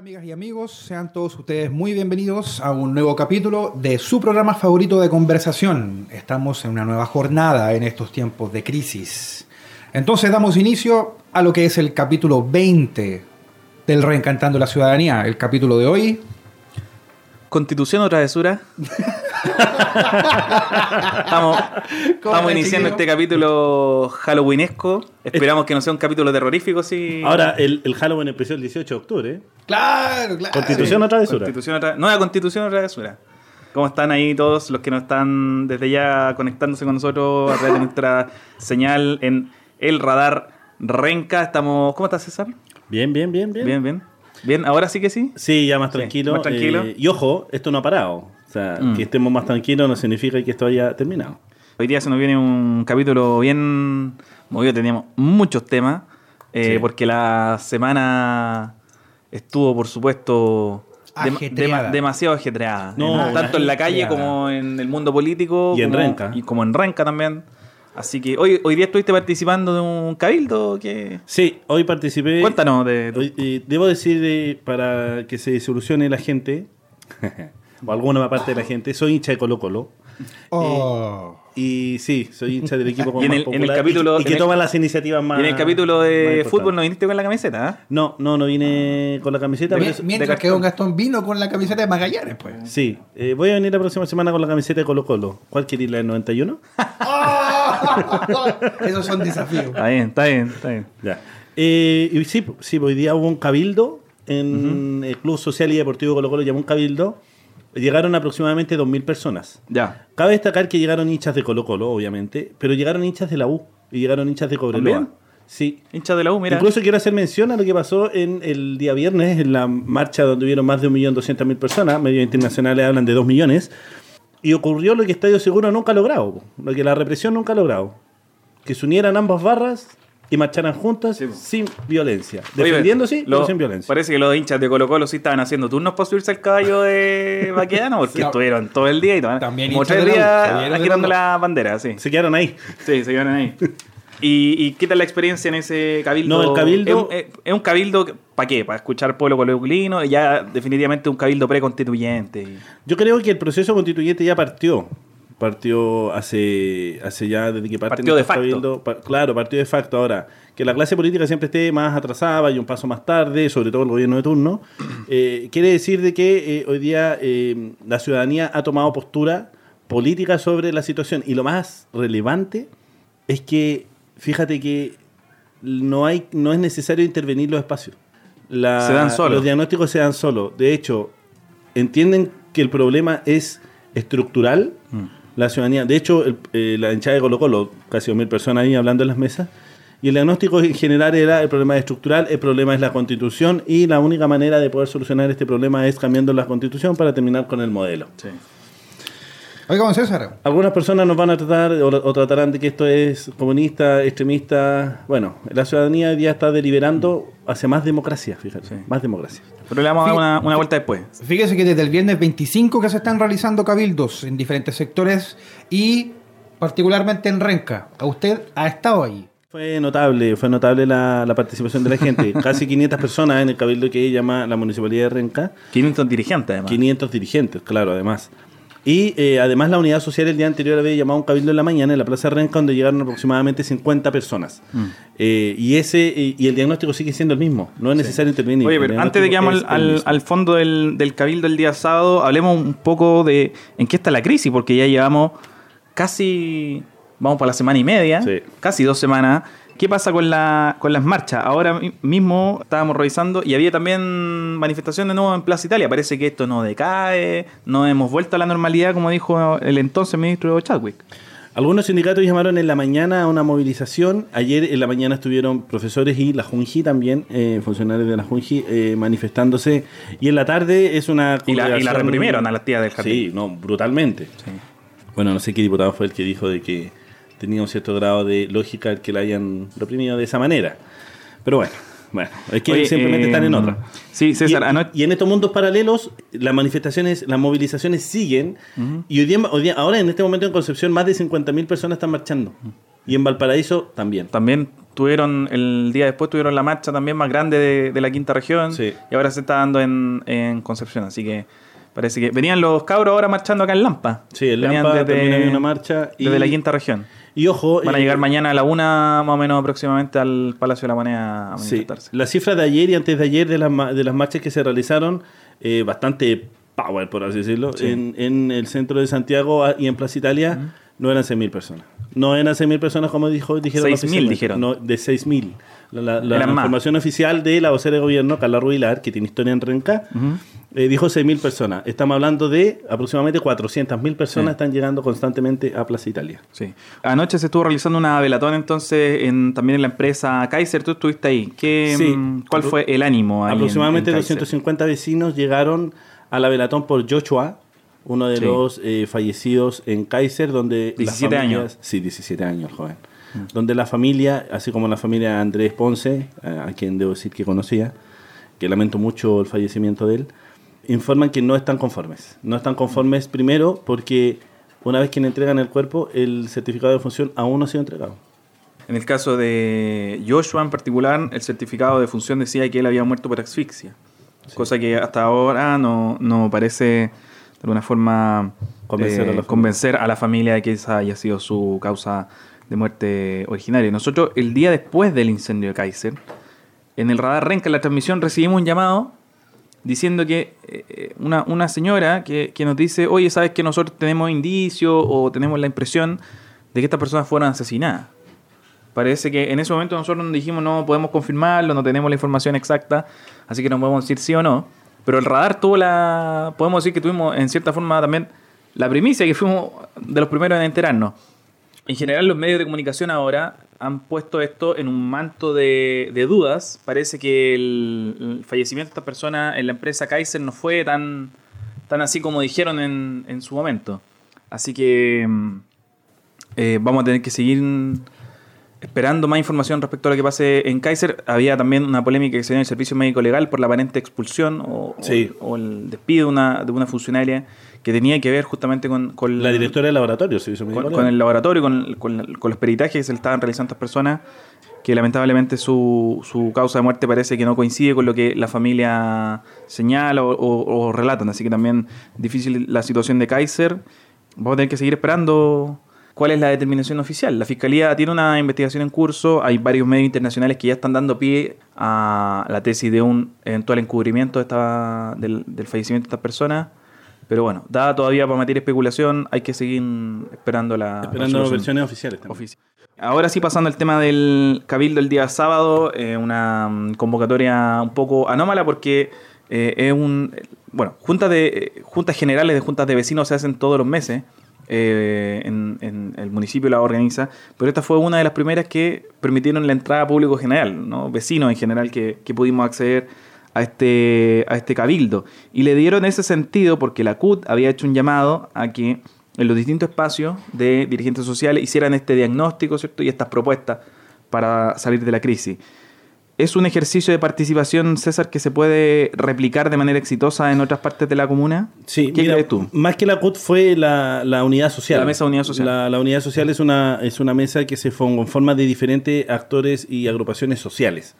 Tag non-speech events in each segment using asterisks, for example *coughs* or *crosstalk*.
amigas y amigos, sean todos ustedes muy bienvenidos a un nuevo capítulo de su programa favorito de conversación. Estamos en una nueva jornada en estos tiempos de crisis. Entonces damos inicio a lo que es el capítulo 20 del Reencantando la Ciudadanía. El capítulo de hoy. Constitución o travesura. *laughs* estamos, estamos iniciando este capítulo halloweenesco. Esperamos que no sea un capítulo terrorífico, sí. Ahora, el, el Halloween empezó el 18 de octubre. ¿eh? Claro, claro. Constitución o travesura. Constitución tra- Nueva constitución o travesura. ¿Cómo están ahí todos los que nos están desde ya conectándose con nosotros a través de nuestra señal en el radar Renca? Estamos. ¿Cómo estás, César? Bien, bien, bien, bien. Bien, bien. Bien, ahora sí que sí. Sí, ya más Sí, tranquilo. más tranquilo. eh, y ojo, esto no ha parado. O sea, Mm. que estemos más tranquilos no significa que esto haya terminado. Hoy día se nos viene un capítulo bien movido, teníamos muchos temas, eh, Sí. porque la semana estuvo, por supuesto, Ajetreada. demasiado ajetreada. No, tanto en la calle como en el mundo político. Y en como- Renca. Y como en Renca también. Así que hoy, hoy día estuviste participando de un cabildo que... Sí, hoy participé. Cuéntanos de... Hoy, eh, debo decir, eh, para que se solucione la gente, *laughs* o alguna parte de la gente, soy hincha de Colo Colo. Oh. Y sí, soy hincha del equipo *laughs* como Y en más el- en el popular capítulo- y, y que toma las iniciativas más y en el capítulo más de fútbol no viniste con la camiseta, ¿ah? No, no, no vine con la camiseta. Mi- pero eso- Mientras que. Don Gastón vino con la camiseta de Magallanes, pues. Sí, eh, voy a venir la próxima semana con la camiseta de Colo Colo. ¿Cuál queréis, la del 91? *laughs* Esos son desafíos. Está bien, está bien, está bien. Ya. Eh, y sí, sí, hoy día hubo un cabildo en el Club Social y Deportivo Colo Colo, llamó un cabildo. Llegaron aproximadamente 2.000 personas. Ya. Cabe destacar que llegaron hinchas de Colo Colo, obviamente, pero llegaron hinchas de la U y llegaron hinchas de Cobreloa. Sí. Hincha de la U, mira. Incluso quiero hacer mención a lo que pasó en el día viernes, en la marcha donde hubieron más de 1.200.000 personas, medios internacionales hablan de 2 millones, y ocurrió lo que Estadio Seguro nunca ha logrado, lo que la represión nunca ha logrado, que se unieran ambas barras y marcharan juntas Sí, sin violencia, defendiendo sí, pero sin violencia. Parece que los hinchas de Colo Colo sí estaban haciendo turnos para subirse al caballo de *laughs* Baquedano, porque No. estuvieron todo el día y todo, También como tres días agitando la bandera, sí. Se quedaron ahí. Sí, se quedaron ahí. *laughs* ¿Y, y qué tal la experiencia en ese cabildo? No, el cabildo- Es, es- es un cabildo, ¿para qué? ¿Para escuchar pueblo colocolino? Ya definitivamente un cabildo preconstituyente. Yo creo que el proceso constituyente ya partió. Partió hace, hace ya desde que Partió de facto. pa- claro, partió de facto. Ahora, que la clase política siempre esté más atrasada y un paso más tarde, sobre todo el gobierno de turno, *clears throat* eh, quiere decir de que eh, hoy día eh, la ciudadanía ha tomado postura política sobre la situación. Y lo más relevante es que, fíjate que no, hay, no es necesario intervenir los espacios. La- Se dan solos. Los diagnósticos se dan solos. De hecho, entienden que el problema es estructural. La ciudadanía, de hecho, el- eh, la hinchada de Colo Colo, casi 2.000 personas ahí hablando en las mesas, y el diagnóstico en general era el problema es estructural, el problema es la constitución, y la única manera de poder solucionar este problema es cambiando la constitución para terminar con el modelo. Oiga, don César. Algunas personas nos van a tratar o, o tratarán de que esto es comunista, extremista. Bueno, la ciudadanía hoy día está deliberando hacia más democracia, fíjate, Sí. más democracia. Pero le vamos a dar una vuelta después. Fíjese que desde el viernes 25 que se están realizando cabildos en diferentes sectores y particularmente en Renca. ¿A usted ha estado ahí? Fue notable, fue notable la, la participación de la gente. *laughs* Casi 500 personas en el cabildo que llama la Municipalidad de Renca. 500 dirigentes, además. 500 dirigentes, claro, además. Y eh, además la unidad social el día anterior había llamado un cabildo en la mañana en la Plaza Renca donde llegaron aproximadamente 50 personas. Mm. Eh, y ese y, el diagnóstico sigue siendo el mismo. No es necesario intervenir. Oye, pero antes de que diagnóstico al, al- fondo del, del cabildo el día sábado, hablemos un poco de en qué está la crisis, porque ya llevamos casi, vamos para la semana y media, Sí. casi dos semanas. ¿Qué pasa con, la, con las marchas? Ahora mi- mismo estábamos revisando y había también manifestación de nuevo en Plaza Italia. Parece que esto no decae, no hemos vuelto a la normalidad, como dijo el entonces ministro Chadwick. Algunos sindicatos llamaron en la mañana a una movilización. Ayer en la mañana estuvieron profesores y la Junji también, eh, funcionarios de la Junji, eh, manifestándose. Y en la tarde es una... Y la, y la reprimieron a las tías del jardín. Sí, no, brutalmente. Bueno, no sé qué diputado fue el que dijo de que tenía un cierto grado de lógica el que la hayan reprimido de esa manera. Pero bueno, bueno, es que Oye, simplemente eh, están en otra. Sí, César, y, anoche- y en estos mundos paralelos, las manifestaciones, las movilizaciones siguen. Y hoy día, hoy día- ahora en este momento en Concepción, más de 50.000 personas están marchando. Y en Valparaíso también. También tuvieron el día después tuvieron la marcha también más grande de, de la quinta región Sí. y ahora se está dando en, en Concepción. Así que parece que venían los cabros ahora marchando acá en Lampa. Sí, en Venían Lampa también había una marcha y- Desde la quinta región. Y ojo. Van a eh, llegar mañana a la una más o menos aproximadamente al Palacio de la Moneda a Sí, manifestarse. la cifra de ayer y antes de ayer de las, de las marchas que se realizaron, eh, bastante power, por así decirlo, Sí. en, en el centro de Santiago ah, y en Plaza Italia, no eran 6.000 personas. No eran 6.000 personas como dijo, dijeron 6.000 oficialmente. dijeron. No, de 6.000. La, la- la Eran más. información oficial de la vocera de gobierno, Carla Rubilar, que tiene historia en Renca, eh, dijo 6.000 personas. Estamos hablando de aproximadamente 400.000 personas Sí. están llegando constantemente a Plaza Italia. Sí. Anoche se estuvo realizando una velatón entonces en, también en la empresa Kaiser. Tú estuviste ahí. ¿Qué, Sí. mm, ¿Cuál fue el ánimo ahí en- Aproximadamente en Kaiser? 250 vecinos llegaron a la velatón por Joshua, uno de Sí. los eh, fallecidos en Kaiser, donde... las 17 familias- años. Sí, 17 años, joven. Donde la familia, así como la familia Andrés Ponce, a, a quien debo decir que conocía, que lamento mucho el fallecimiento de él, informan que no están conformes. No están conformes primero porque una vez que le entregan el cuerpo, el certificado de función aún no ha sido entregado. En el caso de Joshua en particular, el certificado de función decía que él había muerto por asfixia. Cosa que hasta ahora no, no parece de alguna forma Convencer a la familia. convencer a la familia de que esa haya sido su causa de muerte originaria. Nosotros, el día después del incendio de Kaiser, en el radar Renca, en la transmisión, recibimos un llamado diciendo que eh, una, una señora que, que nos dice, oye, ¿sabes que nosotros tenemos indicios o tenemos la impresión de que estas personas fueron asesinadas? Parece que en ese momento nosotros nos dijimos no podemos confirmarlo, no tenemos la información exacta, así que no podemos decir sí o no. Pero el radar tuvo la. Podemos decir que tuvimos en cierta forma también la primicia, que fuimos de los primeros en enterarnos. En general, los medios de comunicación ahora han puesto esto en un manto de, de dudas. Parece que el, el fallecimiento de esta persona en la empresa Kaiser no fue tan, tan así como dijeron en, en su momento. Así que mm, eh, vamos a tener que seguir esperando más información respecto a lo que pase en Kaiser. Había también una polémica que se dio en el servicio médico legal por la aparente expulsión o, Sí. o- o el despido de una, de una funcionaria que tenía que ver justamente con, con La directora del laboratorio, médico con, con el laboratorio, con, con- con los peritajes que se le estaban realizando a estas personas, que lamentablemente su, su causa de muerte parece que no coincide con lo que la familia señala o, o- o relatan. Así que también difícil la situación de Kaiser. Vamos a tener que seguir esperando cuál es la determinación oficial. La Fiscalía tiene una investigación en curso, hay varios medios internacionales que ya están dando pie a la tesis de un eventual encubrimiento de esta, del, del fallecimiento de estas personas. Pero bueno, dada todavía para de especulación, hay que seguir esperando la Esperando resolución versiones oficiales también. Ahora sí, pasando al tema del Cabildo el día sábado, eh, una mm, convocatoria un poco anómala porque eh, es un. Bueno, juntas, de, eh, juntas generales de juntas de vecinos se hacen todos los meses. eh, en, en el municipio la organiza, pero esta fue una de las primeras que permitieron la entrada a público general, ¿no? vecinos en general que, que pudimos acceder a este, a este cabildo. Y le dieron ese sentido porque la CUT había hecho un llamado a que en los distintos espacios de dirigentes sociales hicieran este diagnóstico ¿cierto? y estas propuestas para salir de la crisis. ¿Es un ejercicio de participación, César, que se puede replicar de manera exitosa en otras partes de la comuna? Sí, ¿Qué mira, crees tú? Más que la CUT fue la, la unidad social. La mesa de unidad social. La, la unidad social es una, es una mesa que se conforma de diferentes actores y agrupaciones sociales.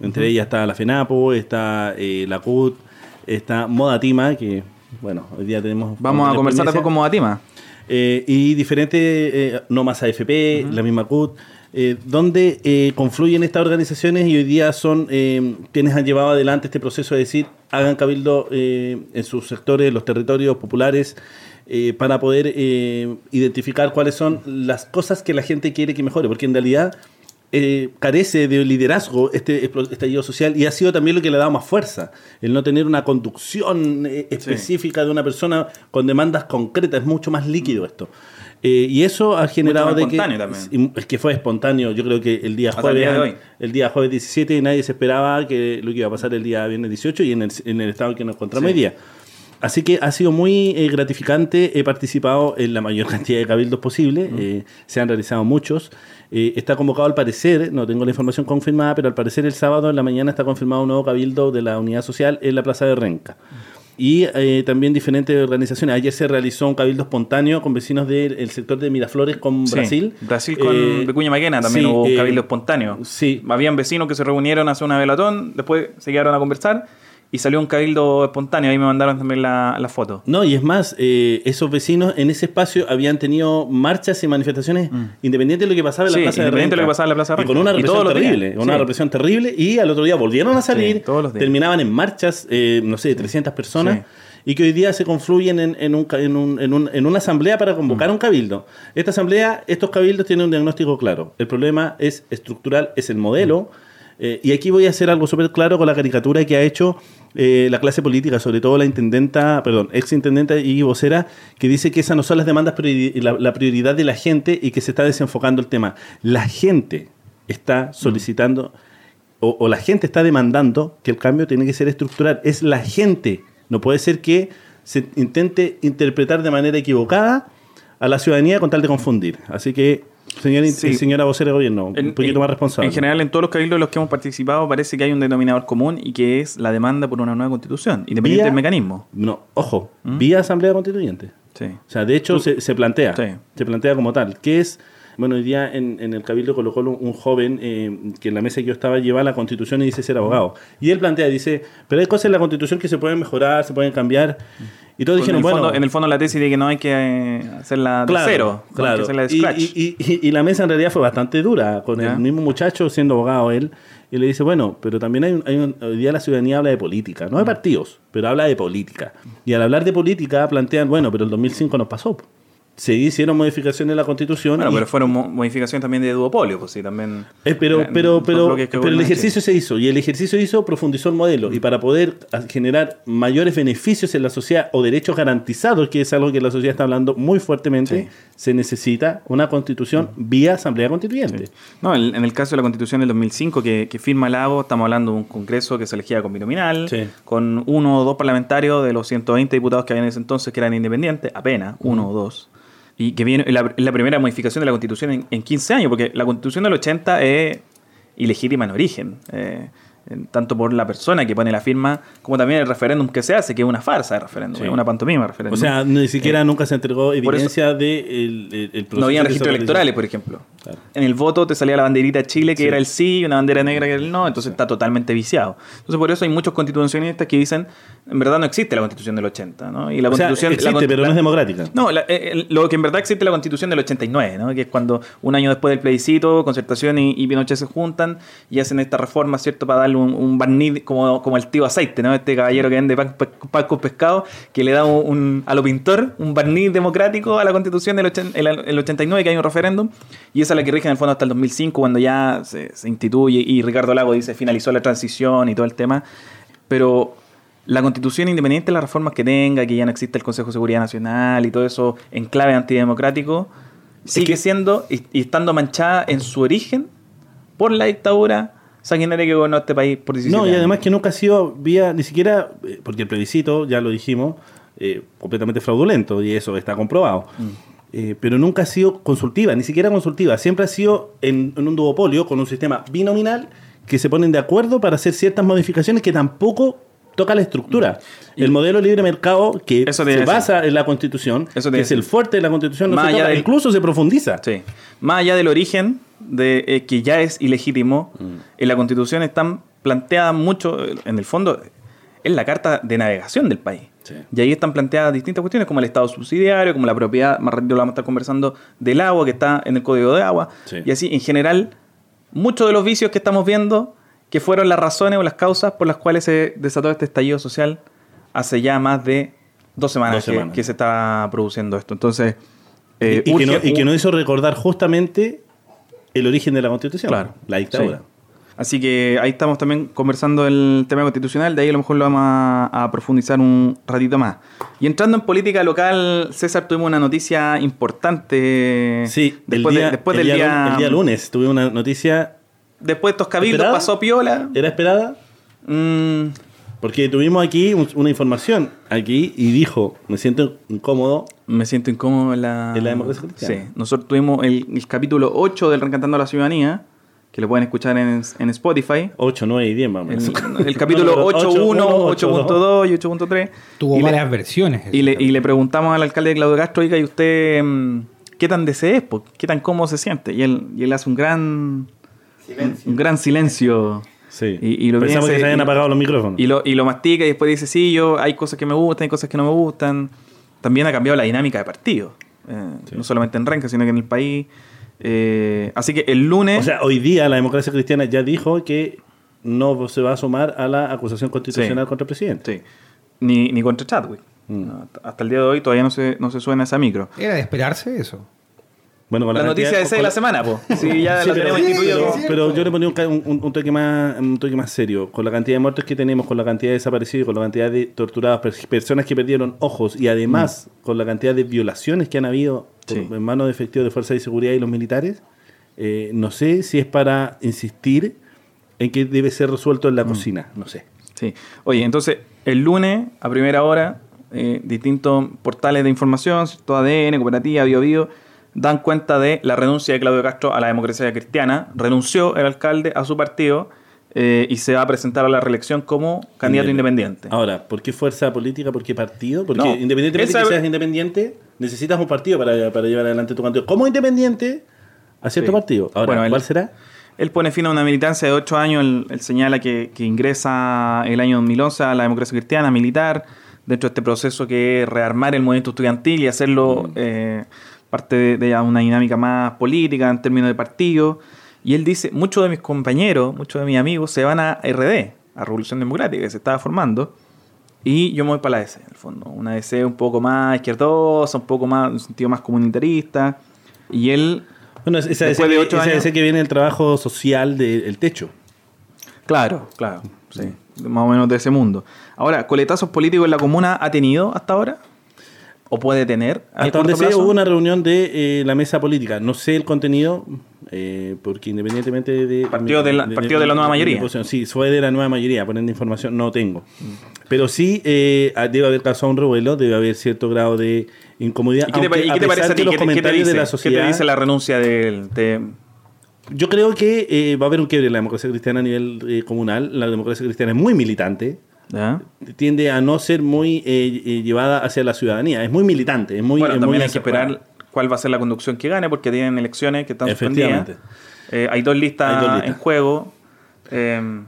Entre ellas está la FENAPO, está eh, la CUT, está Moda Tima, que bueno, hoy día tenemos... Vamos a conversar después con Modatima. Eh, y diferentes, eh, no más AFP, la misma CUT, eh, donde eh, confluyen estas organizaciones y hoy día son eh, quienes han llevado adelante este proceso de decir, hagan cabildo eh, en sus sectores, los territorios populares, para poder eh, identificar cuáles son las cosas que la gente quiere que mejore, porque en realidad eh, carece de liderazgo este explo- estallido social y ha sido también lo que le ha dado más fuerza, el no tener una conducción eh, específica de una persona con demandas concretas, es mucho más líquido esto. Eh, y eso ha generado más de que, también. es que fue espontáneo, yo creo que el día Hasta el jueves, día el día jueves 17 nadie se esperaba que lo que iba a pasar el día viernes 18 y en el, en el estado en que nos encontramos Sí. hoy día. Así que ha sido muy eh, gratificante. He participado en la mayor *laughs* cantidad de cabildos posible. eh, se han realizado muchos. Eh, está convocado al parecer, no tengo la información confirmada, pero al parecer el sábado en la mañana está confirmado un nuevo cabildo de la unidad social en la Plaza de Renca. y eh, también diferentes organizaciones. Ayer se realizó un cabildo espontáneo con vecinos del sector de Miraflores con Sí, Brasil. Brasil con Eh, Vicuña Maquena también sí, hubo un eh, cabildo espontáneo. Sí, Habían vecinos que se reunieron a hacer una velatón, después se quedaron a conversar y salió un cabildo espontáneo. Ahí me mandaron también la, la foto. No, y es más, eh, esos vecinos en ese espacio habían tenido marchas y manifestaciones independientemente de lo que pasaba en la Mm. Sí, Plaza de independiente de lo que pasaba en la Plaza de Y con una represión terrible, una Sí. represión terrible. Y al otro día volvieron a salir, Sí, todos los días. terminaban en marchas, eh, no sé, de 300 personas. Y que hoy día se confluyen en, en un en, un- en un- en una asamblea para Mm. convocar un cabildo. Esta asamblea, estos cabildos tienen un diagnóstico claro. El problema es estructural, es el modelo. Eh, y aquí voy a hacer algo súper claro con la caricatura que ha hecho eh, la clase política, sobre todo la intendenta, perdón, ex intendenta y vocera, que dice que esas no son las demandas, la prioridad de la gente y que se está desenfocando el tema. La gente está solicitando o, o la gente está demandando que el cambio tiene que ser estructural. Es la gente. No puede ser que se intente interpretar de manera equivocada a la ciudadanía con tal de confundir. Así que, señora, Sí. señora vocera de gobierno, En- un poquito en- más responsable. En general, en todos los cabildos en los que hemos participado, parece que hay un denominador común y que es la demanda por una nueva constitución, independiente Vía- del mecanismo. No, ojo, vía Asamblea Constituyente. Sí. O sea, de hecho, se, se plantea. Sí. Se plantea como tal. Que es, bueno, hoy día en, en el Cabildo colocó un, un joven eh, que en la mesa que yo estaba lleva la Constitución y dice ser abogado. Y él plantea, dice, pero hay cosas en la Constitución que se pueden mejorar, se pueden cambiar. Y todos dijeron, bueno. fondo, en el fondo la tesis de que no hay que eh, hacerla de Claro, cero, no hay que claro. hacerla de Y, scratch. y- y- y la mesa en realidad fue bastante dura, con Ya. el mismo muchacho siendo abogado él, y le dice, bueno, pero también hay, un- hay un- hoy día la ciudadanía habla de política, Mm. no de partidos, pero habla de política. Y al hablar de política plantean, bueno, pero el 2005 nos pasó. Se hicieron modificaciones en la Constitución. Bueno, y- pero fueron mo- modificaciones también de duopolio, pues sí, también. eh, pero, pero, pero, el ejercicio se hizo y el ejercicio hizo profundizó el modelo y para poder generar mayores beneficios en la sociedad o derechos garantizados, que es algo que la sociedad está hablando muy fuertemente, Sí. se necesita una constitución vía asamblea constituyente. Sí. No, en, en el caso de la constitución del 2005 que, que firma Lago, estamos hablando de un congreso que se elegía con binominal, con uno o dos parlamentarios de los 120 diputados que había en ese entonces que eran independientes, apenas, uno o dos. Y que viene la, la primera modificación de la constitución en, en 15 años, porque la constitución del 80 es ilegítima en origen. eh, tanto por la persona que pone la firma, como también el referéndum que se hace, que es una farsa de referéndum, Sí. es una pantomima de referéndum. O sea, ni siquiera nunca se entregó evidencia de el, proceso no había registros electorales, por ejemplo. Claro. En el voto te salía la banderita Chile, que Sí. era el sí, y una bandera negra que era el no, entonces está totalmente viciado. Entonces por eso hay muchos constitucionalistas que dicen, en verdad no existe la constitución del 80, ¿no? Y la O sea, constitución... existe, la pero no es democrática. No, la- eh, lo que en verdad existe es la constitución del 89, ¿no? Que es cuando un año después del plebiscito, Concertación y, y Pinochet se juntan y hacen esta reforma, ¿cierto? Para darle un, un barniz como, como el tío aceite, ¿no? Este caballero que vende pan, pan con pescado, que le da un, un- a lo pintor un barniz democrático a la constitución del ochen- el, el 89, que hay un referéndum, y esa es la que rige en el fondo hasta el 2005, cuando ya se, se instituye y Ricardo Lago dice finalizó la transición y todo el tema. Pero la constitución, independiente de las reformas que tenga, que ya no existe el Consejo de Seguridad Nacional y todo eso en clave antidemocrático, sigue siendo y, y estando manchada en su origen por la dictadura sanguinaria que gobernó este país por 17 No, y además que nunca ha sido vía, ni siquiera, eh, porque el plebiscito, ya lo dijimos, eh, completamente fraudulento, y eso está comprobado. Mm. Eh, pero nunca ha sido consultiva, ni siquiera consultiva. Siempre ha sido en, en un duopolio con un sistema binominal que se ponen de acuerdo para hacer ciertas modificaciones que tampoco toca la estructura. Y- el modelo libre mercado que Eso se basa en la constitución, Eso que es el fuerte de la constitución, no se toca, incluso se profundiza. Sí. Más allá del origen de eh, que ya es ilegítimo, en la Constitución están planteadas mucho, en el fondo, es la carta de navegación del país. Sí. Y ahí están planteadas distintas cuestiones, como el Estado subsidiario, como la propiedad, más ratito lo vamos a estar conversando, del agua que está en el Código de Agua. Sí. Y así, en general, muchos de los vicios que estamos viendo, que fueron las razones o las causas por las cuales se desató este estallido social hace ya más de dos semanas, Dos que- semanas. Que, se está produciendo esto. Entonces, eh, y, y que no, y que un- no hizo recordar justamente el origen de la constitución, Claro. la dictadura. Sí. Así que ahí estamos también conversando el tema constitucional, de ahí a lo mejor lo vamos a, a profundizar un ratito más. Y entrando en política local, César, tuvimos una noticia importante. Sí, después, el, día, de- después el del día día, el día lunes tuve una noticia. Después de estos cabildos ¿Esperada? pasó piola. ¿Era esperada? Mm, Porque tuvimos aquí un- una información aquí y dijo, me siento incómodo. me siento incómodo en la... En la democracia cristiana. Sí, nosotros tuvimos el, el capítulo 8 del Reencantando a la Ciudadanía, que lo pueden escuchar en, en Spotify. 8, 9 y 10, vamos. El, *laughs* el capítulo 8.1, 8.2 y 8.3. Tuvo Y le- varias versiones. Y le, y le preguntamos al alcalde de Claudio Castro, oiga, ¿y usted mm, qué tan desee es? po? ¿Qué tan cómodo se siente? Y él, y él hace un gran un gran silencio. Sí. Y- y lo Pensamos piensa que se y- habían apagado los micrófonos. Y lo, y lo mastica y después dice, sí, yo hay cosas que me gustan, hay cosas que no me gustan. También ha cambiado la dinámica de partido. Eh, No solamente en Renca, sino que en el país. Eh, así que el lunes... O sea, hoy día la democracia cristiana ya dijo que no se va a sumar a la acusación constitucional Sí. contra el presidente. sí, ni, ni contra Chadwick. Mm. No, hasta el día de hoy todavía no se, no se suena esa micro. Era de esperarse eso. Bueno, con La, la, noticia de ese de con la semana, po. *laughs* Sí, ya Sí, la pero, tenemos sí, pero yo le ponía un, ca- un- un toque más, un toque más serio. Con la cantidad de muertos que tenemos, con la cantidad de desaparecidos, con la cantidad de torturados, pers- personas que perdieron ojos y además con la cantidad de violaciones que han habido por- Mm. Sí. en manos de efectivos de fuerza de seguridad y los militares, eh, no sé si es para insistir en que debe ser resuelto en Mm. la cocina. No sé. Sí. Oye, entonces, el lunes, a primera hora, eh, distintos portales de información, todo ADN, Cooperativa, Bio Bio, dan cuenta de la renuncia de Claudio Castro a la democracia cristiana. Renunció el alcalde a su partido eh, y se va a presentar a la reelección como candidato independiente. Ahora, ¿por qué fuerza política? ¿Por qué partido? Porque No, independientemente esa- de que seas independiente, necesitas un partido para, para llevar adelante tu candidato. Como independiente a cierto Sí. partido. Ahora, Bueno, ¿cuál será? Él pone fin a una militancia de ocho años. Él, él señala que, que ingresa el año 2011 a la democracia cristiana militar dentro de este proceso que es rearmar el movimiento estudiantil y hacerlo eh, parte de, de una dinámica más política en términos de partido. Y él dice, muchos de mis compañeros, muchos de mis amigos se van a RD, a Revolución Democrática, que se estaba formando. Y yo me voy para la DC, en el fondo. Una DC un poco más izquierdosa, un poco más, en un sentido más comunitarista. Y él Bueno, esa Después ese de esa años- que viene el trabajo social del techo. Claro, claro, sí, más o menos de ese mundo. Ahora, ¿coletazos políticos en la comuna ha tenido hasta ahora? ¿O puede tener? Hasta donde sé, hubo una reunión de eh, la mesa política. No sé el contenido, eh, porque independientemente de. Partido de la- partido de la nueva mayoría. posición. Sí, fue de la nueva mayoría, poniendo información, no tengo. Pero sí, eh, debe haber causado un revuelo, debe haber cierto grado de incomodidad. ¿Y qué te, aunque y qué te parece a ti? los ¿Qué te- qué te dice? de la ¿Qué sociedad. te dice la renuncia del... de- Yo creo que va a haber un quiebre en la democracia cristiana a nivel comunal. La democracia cristiana es muy militante. ¿Ya? Tiende a no ser muy eh, eh, llevada hacia la ciudadanía. Es muy militante. Es muy, bueno, es también muy hay que esperar cuál va a ser la conducción que gane, porque tienen elecciones que están suspendidas. Eh, hay, dos listas Hay dos listas. en juego. Eh,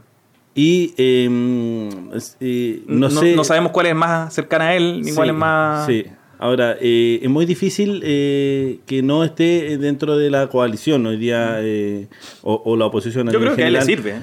Y eh, no, no, sé. no sabemos cuál es más cercana a él, ni Sí, cuál es más... Sí. Ahora, eh, es muy difícil eh, que no esté dentro de la coalición hoy día eh, o, o la oposición. Yo creo que a él le sirve.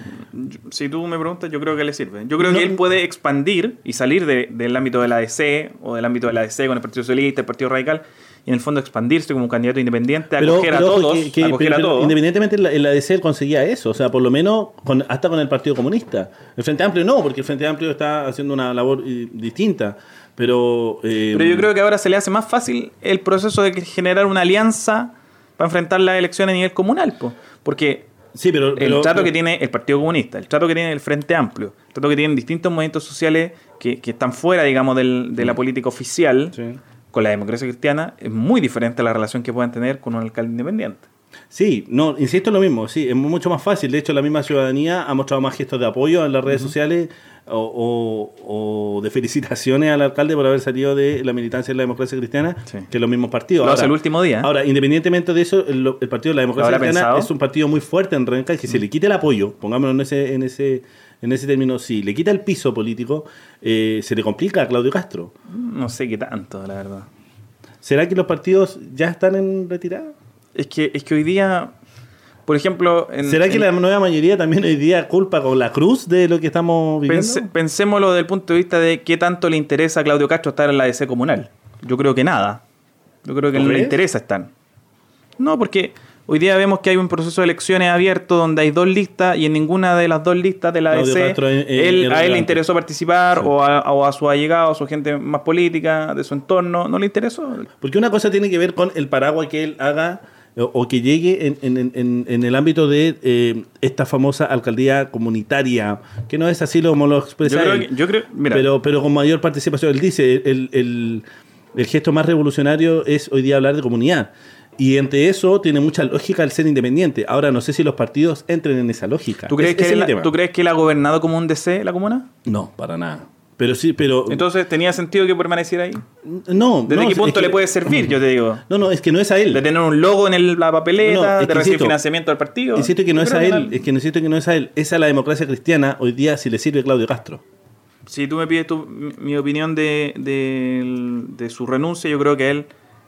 Si tú me preguntas, yo creo que le sirve. Yo creo No, que él puede expandir y salir de- del ámbito de la DC o del ámbito de la DC con el Partido Socialista, el Partido Radical, y en el fondo expandirse como candidato independiente, Pero, acoger pero a todos, que- que- acoger pero- a pero todos. independientemente en la, DC él conseguía eso, o sea, por lo menos con- hasta con el Partido Comunista. El Frente Amplio no, porque el Frente Amplio está haciendo una labor eh, distinta. Pero, eh, Pero yo creo que ahora se le hace más fácil el proceso de generar una alianza para enfrentar las elecciones a nivel comunal, po. porque sí, pero, el trato que tiene el Partido Comunista, el trato que tiene el Frente Amplio, el trato que tienen distintos movimientos sociales que, que están fuera, digamos, del- de la política oficial Sí. con la democracia cristiana, es muy diferente a la relación que puedan tener con un alcalde independiente. Sí, no, insisto en lo mismo, sí, es mucho más fácil. De hecho, la misma ciudadanía ha mostrado más gestos de apoyo en las redes sociales o, o- o de felicitaciones al alcalde por haber salido de la militancia de la democracia cristiana Sí. que los mismos partidos. Lo hace el último día. Ahora, independientemente de eso, el, el partido de la democracia ¿Lo habrá cristiana pensado? es un partido muy fuerte en Renca y que se le quite el apoyo, pongámoslo en ese, en ese, en ese término, si le quita el piso político, eh, se le complica a Claudio Castro. No sé qué tanto, la verdad. ¿Será que los partidos ya están en retirada? Es que, es que hoy día, por ejemplo... en- ¿Será que en- la nueva mayoría también hoy día culpa con la cruz de lo que estamos viviendo? Pense- pensémoslo desde el punto de vista de qué tanto le interesa a Claudio Castro estar en la DC comunal. Yo creo que nada. Yo creo que ¿Tú no le interesa estar. No, porque hoy día vemos que hay un proceso de elecciones abierto donde hay dos listas y en ninguna de las dos listas de la Claudio DC Castro él, a él le interesó participar Sí. o, a, o a su allegado, a su gente más política, de su entorno, no le interesó. Porque una cosa tiene que ver con el paraguas que él haga o, que llegue en, en- en- en el ámbito de eh, esta famosa alcaldía comunitaria, que no es así como lo expresa Yo creo él, que- yo creo- mira. pero, pero con mayor participación. Él dice, el, el- el gesto más revolucionario es hoy día hablar de comunidad. Y entre eso tiene mucha lógica el ser independiente. Ahora no sé si los partidos entren en esa lógica. ¿Tú crees, Es- que él. ¿Tú crees que él ha gobernado como un DC la comuna? No, para nada. Pero sí, pero... Entonces, ¿tenía sentido que permaneciera ahí? no, ¿Desde no, qué es punto que- le puede servir, yo te digo? No, no, es que no es a él. De tener un logo en el- la papeleta, No, no, es de recibir insisto, financiamiento del partido. Insisto que no es a él, es que necesito que no es a él. Es a la democracia cristiana hoy día si le sirve Claudio Castro. Si tú me pides tu- mi mi opinión de, de, de su renuncia, yo creo que a él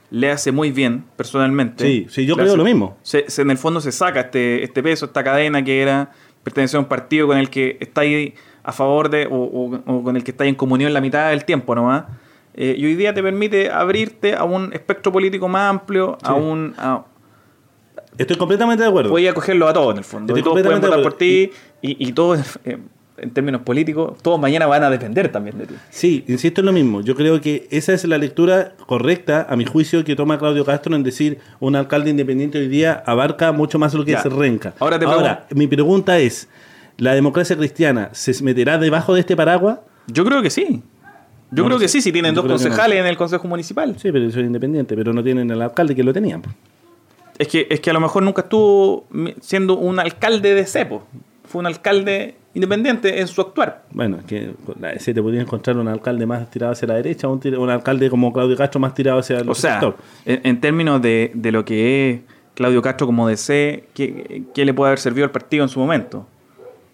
le hace muy bien, personalmente. Sí, sí, yo Le creo hace- lo mismo. Se, se- en el fondo se saca este, este peso, esta cadena que era pertenecer a un partido con el que está ahí a favor de, o, o- o con el que está ahí en comunión la mitad del tiempo nomás. Eh, y hoy día te permite abrirte a un espectro político más amplio, a un... a- Estoy completamente de acuerdo. Podía acogerlo a todos en el fondo. Estoy Y todos pueden votar por ti y, y todos, eh, en términos políticos, todos mañana van a depender también de ti. Sí, insisto en lo mismo. Yo creo que esa es la lectura correcta, a mi juicio, que toma Claudio Castro en decir un alcalde independiente hoy día abarca mucho más lo que Ya. renca. Ahora te mi pregunta es, ¿la democracia cristiana se meterá debajo de este paraguas? Yo creo que sí. Yo No creo que sí, si tienen Yo dos no. concejales en el consejo municipal. Sí, pero soy independiente, pero no tienen el alcalde que lo tenían. Es que, es que a lo mejor nunca estuvo siendo un alcalde de cepo. Fue un alcalde independiente en su actuar. Bueno, es que EC te podía encontrar un alcalde más tirado hacia la derecha, un, un alcalde como Claudio Castro más tirado hacia el O sea, sector. en, en términos de, de lo que es Claudio Castro como DC, ¿qué, qué le puede haber servido al partido en su momento?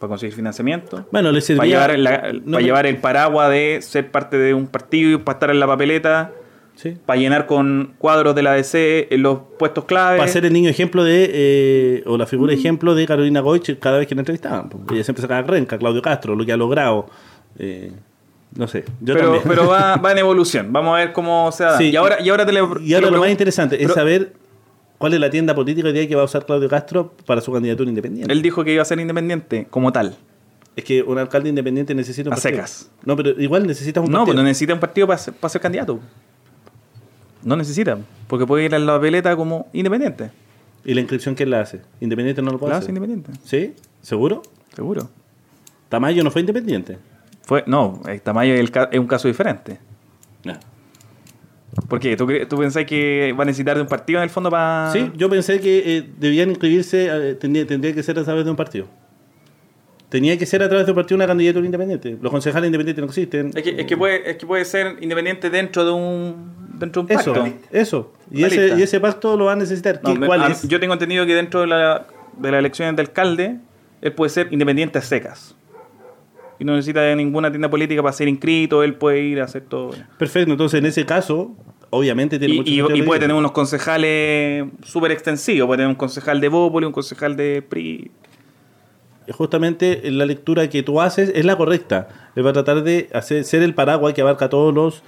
¿Para conseguir financiamiento? Bueno, le para servía... llevar, la- no para llevar el paraguas de ser parte de un partido y para estar en la papeleta, Sí. para llenar con cuadros de la DC en los puestos clave. Para ser el niño ejemplo de, eh, o la figura ejemplo de Carolina Goich cada vez que la entrevistaban. Ella siempre sacaba renca, Claudio Castro, lo que ha logrado. eh, no sé, yo pero también. pero va, *laughs* va en evolución. Vamos a ver cómo se da. Sí. Y ahora, y ahora te le- y te ahora lo lo más interesante es saber cuál es la tienda política hoy día que va a usar Claudio Castro para su candidatura independiente. Él dijo que iba a ser independiente como tal. Es que un alcalde independiente necesita un A partido. secas. No, pero igual necesita un No, partido. pues no necesita un partido para ser, para ser candidato. No necesita, porque puede ir a la papeleta como independiente. ¿Y la inscripción quién la hace? ¿Independiente no lo puede La hacer? hace independiente, ¿Sí? ¿Seguro? seguro. Tamayo no fue independiente. Fue, no, el Tamayo es, el es un caso diferente. No. ¿Por qué? ¿Tú, tú pensás que va a necesitar de un partido en el fondo para...? Sí, yo pensé que eh, debían inscribirse, eh, tendría, tendría que ser a través de un partido. Tenía que ser a través de un partido una candidatura independiente. Los concejales independientes no existen. Es que, es, que puede, es que puede ser independiente dentro de un, dentro de un Eso, pacto. eso. Y ese, y ese pacto lo va a necesitar. No, ¿Qué- me- ¿Cuál es? Yo tengo entendido que dentro de la, de las elecciones de alcalde, él puede ser independiente a secas. Y no necesita de ninguna tienda política para ser inscrito, él puede ir a hacer todo. Perfecto, entonces en ese caso, obviamente tiene Y, mucho y- puede tener unos concejales súper extensivos. Puede tener un concejal de Bópoli, un concejal de PRI. justamente la lectura que tú haces es la correcta. Va a tratar de hacer, ser el paraguas que abarca todos los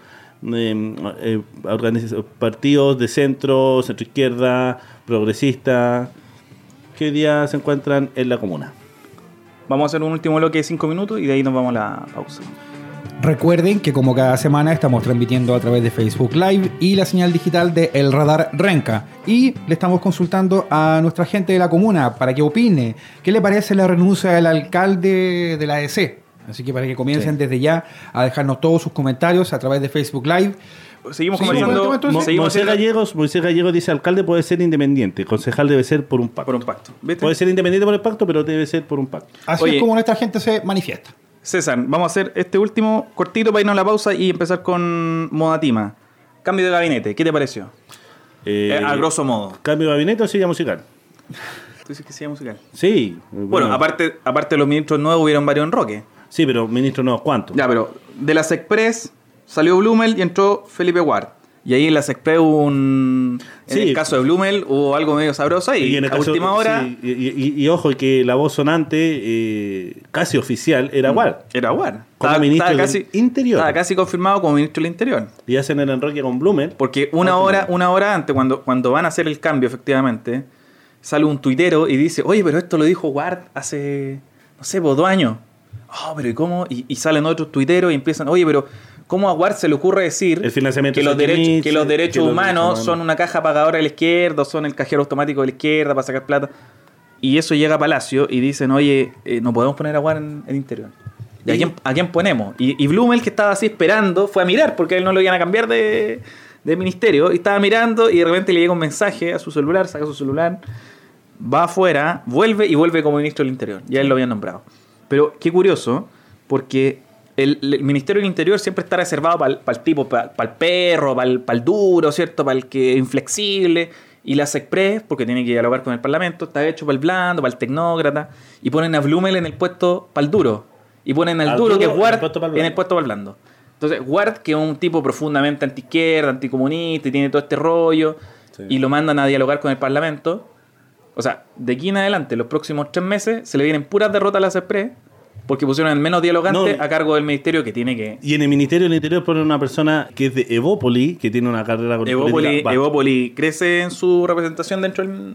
eh, eh, partidos de centro, centro izquierda, progresista, que hoy día se encuentran en la comuna. Vamos a hacer un último bloque de cinco minutos y de ahí nos vamos a la pausa. Recuerden que como cada semana estamos transmitiendo a través de Facebook Live y la señal digital de El Radar Renca. Y le estamos consultando a nuestra gente de la comuna para que opine qué le parece la renuncia del alcalde de la EC. Así que para que comiencen Sí. desde ya a dejarnos todos sus comentarios a través de Facebook Live. Seguimos conversando. Mo- Moisés Gallegos, Moisés Gallegos dice alcalde puede ser independiente, concejal debe ser por un pacto. por un pacto. ¿Viste? Puede ser independiente por el pacto, pero debe ser por un pacto. Así Oye. es como nuestra gente se manifiesta. César, vamos a hacer este último cortito para irnos a la pausa y empezar con Modatima. Cambio de gabinete, ¿qué te pareció? Eh, Eh, a grosso modo. ¿Cambio de gabinete o silla musical? Tú dices que sea musical. Sí. Bueno, aparte, aparte de los ministros nuevos hubieron varios enroques. Sí, pero ministro no, ¿cuánto? Ya, pero de las Express salió Blumel y entró Felipe Ward. Y ahí en las Express hubo un... En Sí. el caso de Blumel hubo algo medio sabroso ahí. Y en el a caso- última hora sí, y, y- y ojo, que la voz sonante, eh, casi oficial, era Ward. era Ward. Como ministro del Interior. Estaba casi confirmado como ministro del Interior. Y hacen el enroque con Blumen. Porque una Ah, hora, una hora antes, cuando, cuando van a hacer el cambio, efectivamente, sale un tuitero y dice, oye, pero esto lo dijo Ward hace, no sé, pues, dos años. Oh, pero ¿y cómo? Y, y salen otros tuiteros y empiezan, oye, pero ¿cómo a Ward se le ocurre decir El financiamiento que los, derechos, Mitchell, que los derechos que los humanos son una caja pagadora de la izquierda, o son el cajero automático de la izquierda para sacar plata? Y eso llega a Palacio y dicen, oye, eh, no podemos poner a Ward en el interior. ¿Y a quién, a quién ponemos? Y, y Blumel, que estaba así esperando, fue a mirar porque a él no lo iban a cambiar de, ministerio y estaba mirando y de repente le llega un mensaje a su celular, saca su celular, va afuera, vuelve y vuelve como ministro del Interior. Ya él lo había nombrado. Pero qué curioso, porque el, el Ministerio del Interior siempre está reservado para el tipo, para el perro, para el, duro, ¿cierto? Para el que es inflexible. Y las Express, porque tiene que dialogar con el Parlamento, está hecho para el blando, para el tecnócrata. Y ponen a Blumel en el puesto para el duro. Y ponen al, Al duro, que es en el Ward, en el puesto para el blando. Entonces, Ward, que es un tipo profundamente antiizquierda, anticomunista y tiene todo este rollo, Sí. y lo mandan a dialogar con el Parlamento. O sea, de aquí en adelante, los próximos tres meses, se le vienen puras derrotas a las Express, porque pusieron el menos dialogante No. a cargo del ministerio que tiene que. Y en el Ministerio del Interior ponen una persona que es de Evópoli, que tiene una carrera con Evópoli, Evópoli crece en su representación dentro del,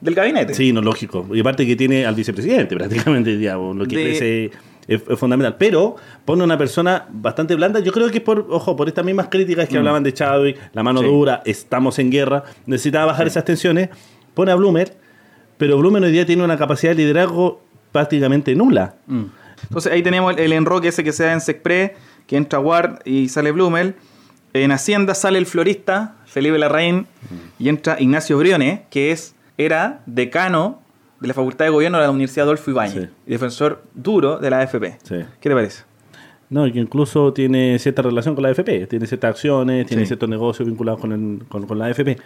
del gabinete. Sí, no, lógico. Y aparte que tiene al vicepresidente *laughs* prácticamente, digamos, lo que De- crece es, es fundamental. Pero pone una persona bastante blanda. Yo creo que es por, ojo, por estas mismas críticas que hablaban de Chadwick, la mano Mm. Sí. dura, estamos en guerra, necesitaba bajar esas tensiones. Pone a Bloomer, pero Bloomer hoy día tiene una capacidad de liderazgo prácticamente nula. Mm. Entonces ahí tenemos el, el enroque ese que se da en Sexpress, que entra Ward y sale Blumel. En Hacienda sale el florista, Felipe Larraín, y entra Ignacio Briones, que es, era decano de la Facultad de Gobierno de la Universidad Adolfo Ibáñez, Sí. y defensor duro de la AFP. Sí. ¿Qué te parece? No, y que incluso tiene cierta relación con la AFP, tiene ciertas acciones, tiene Sí. ciertos negocios vinculados con, el- con, con la AFP.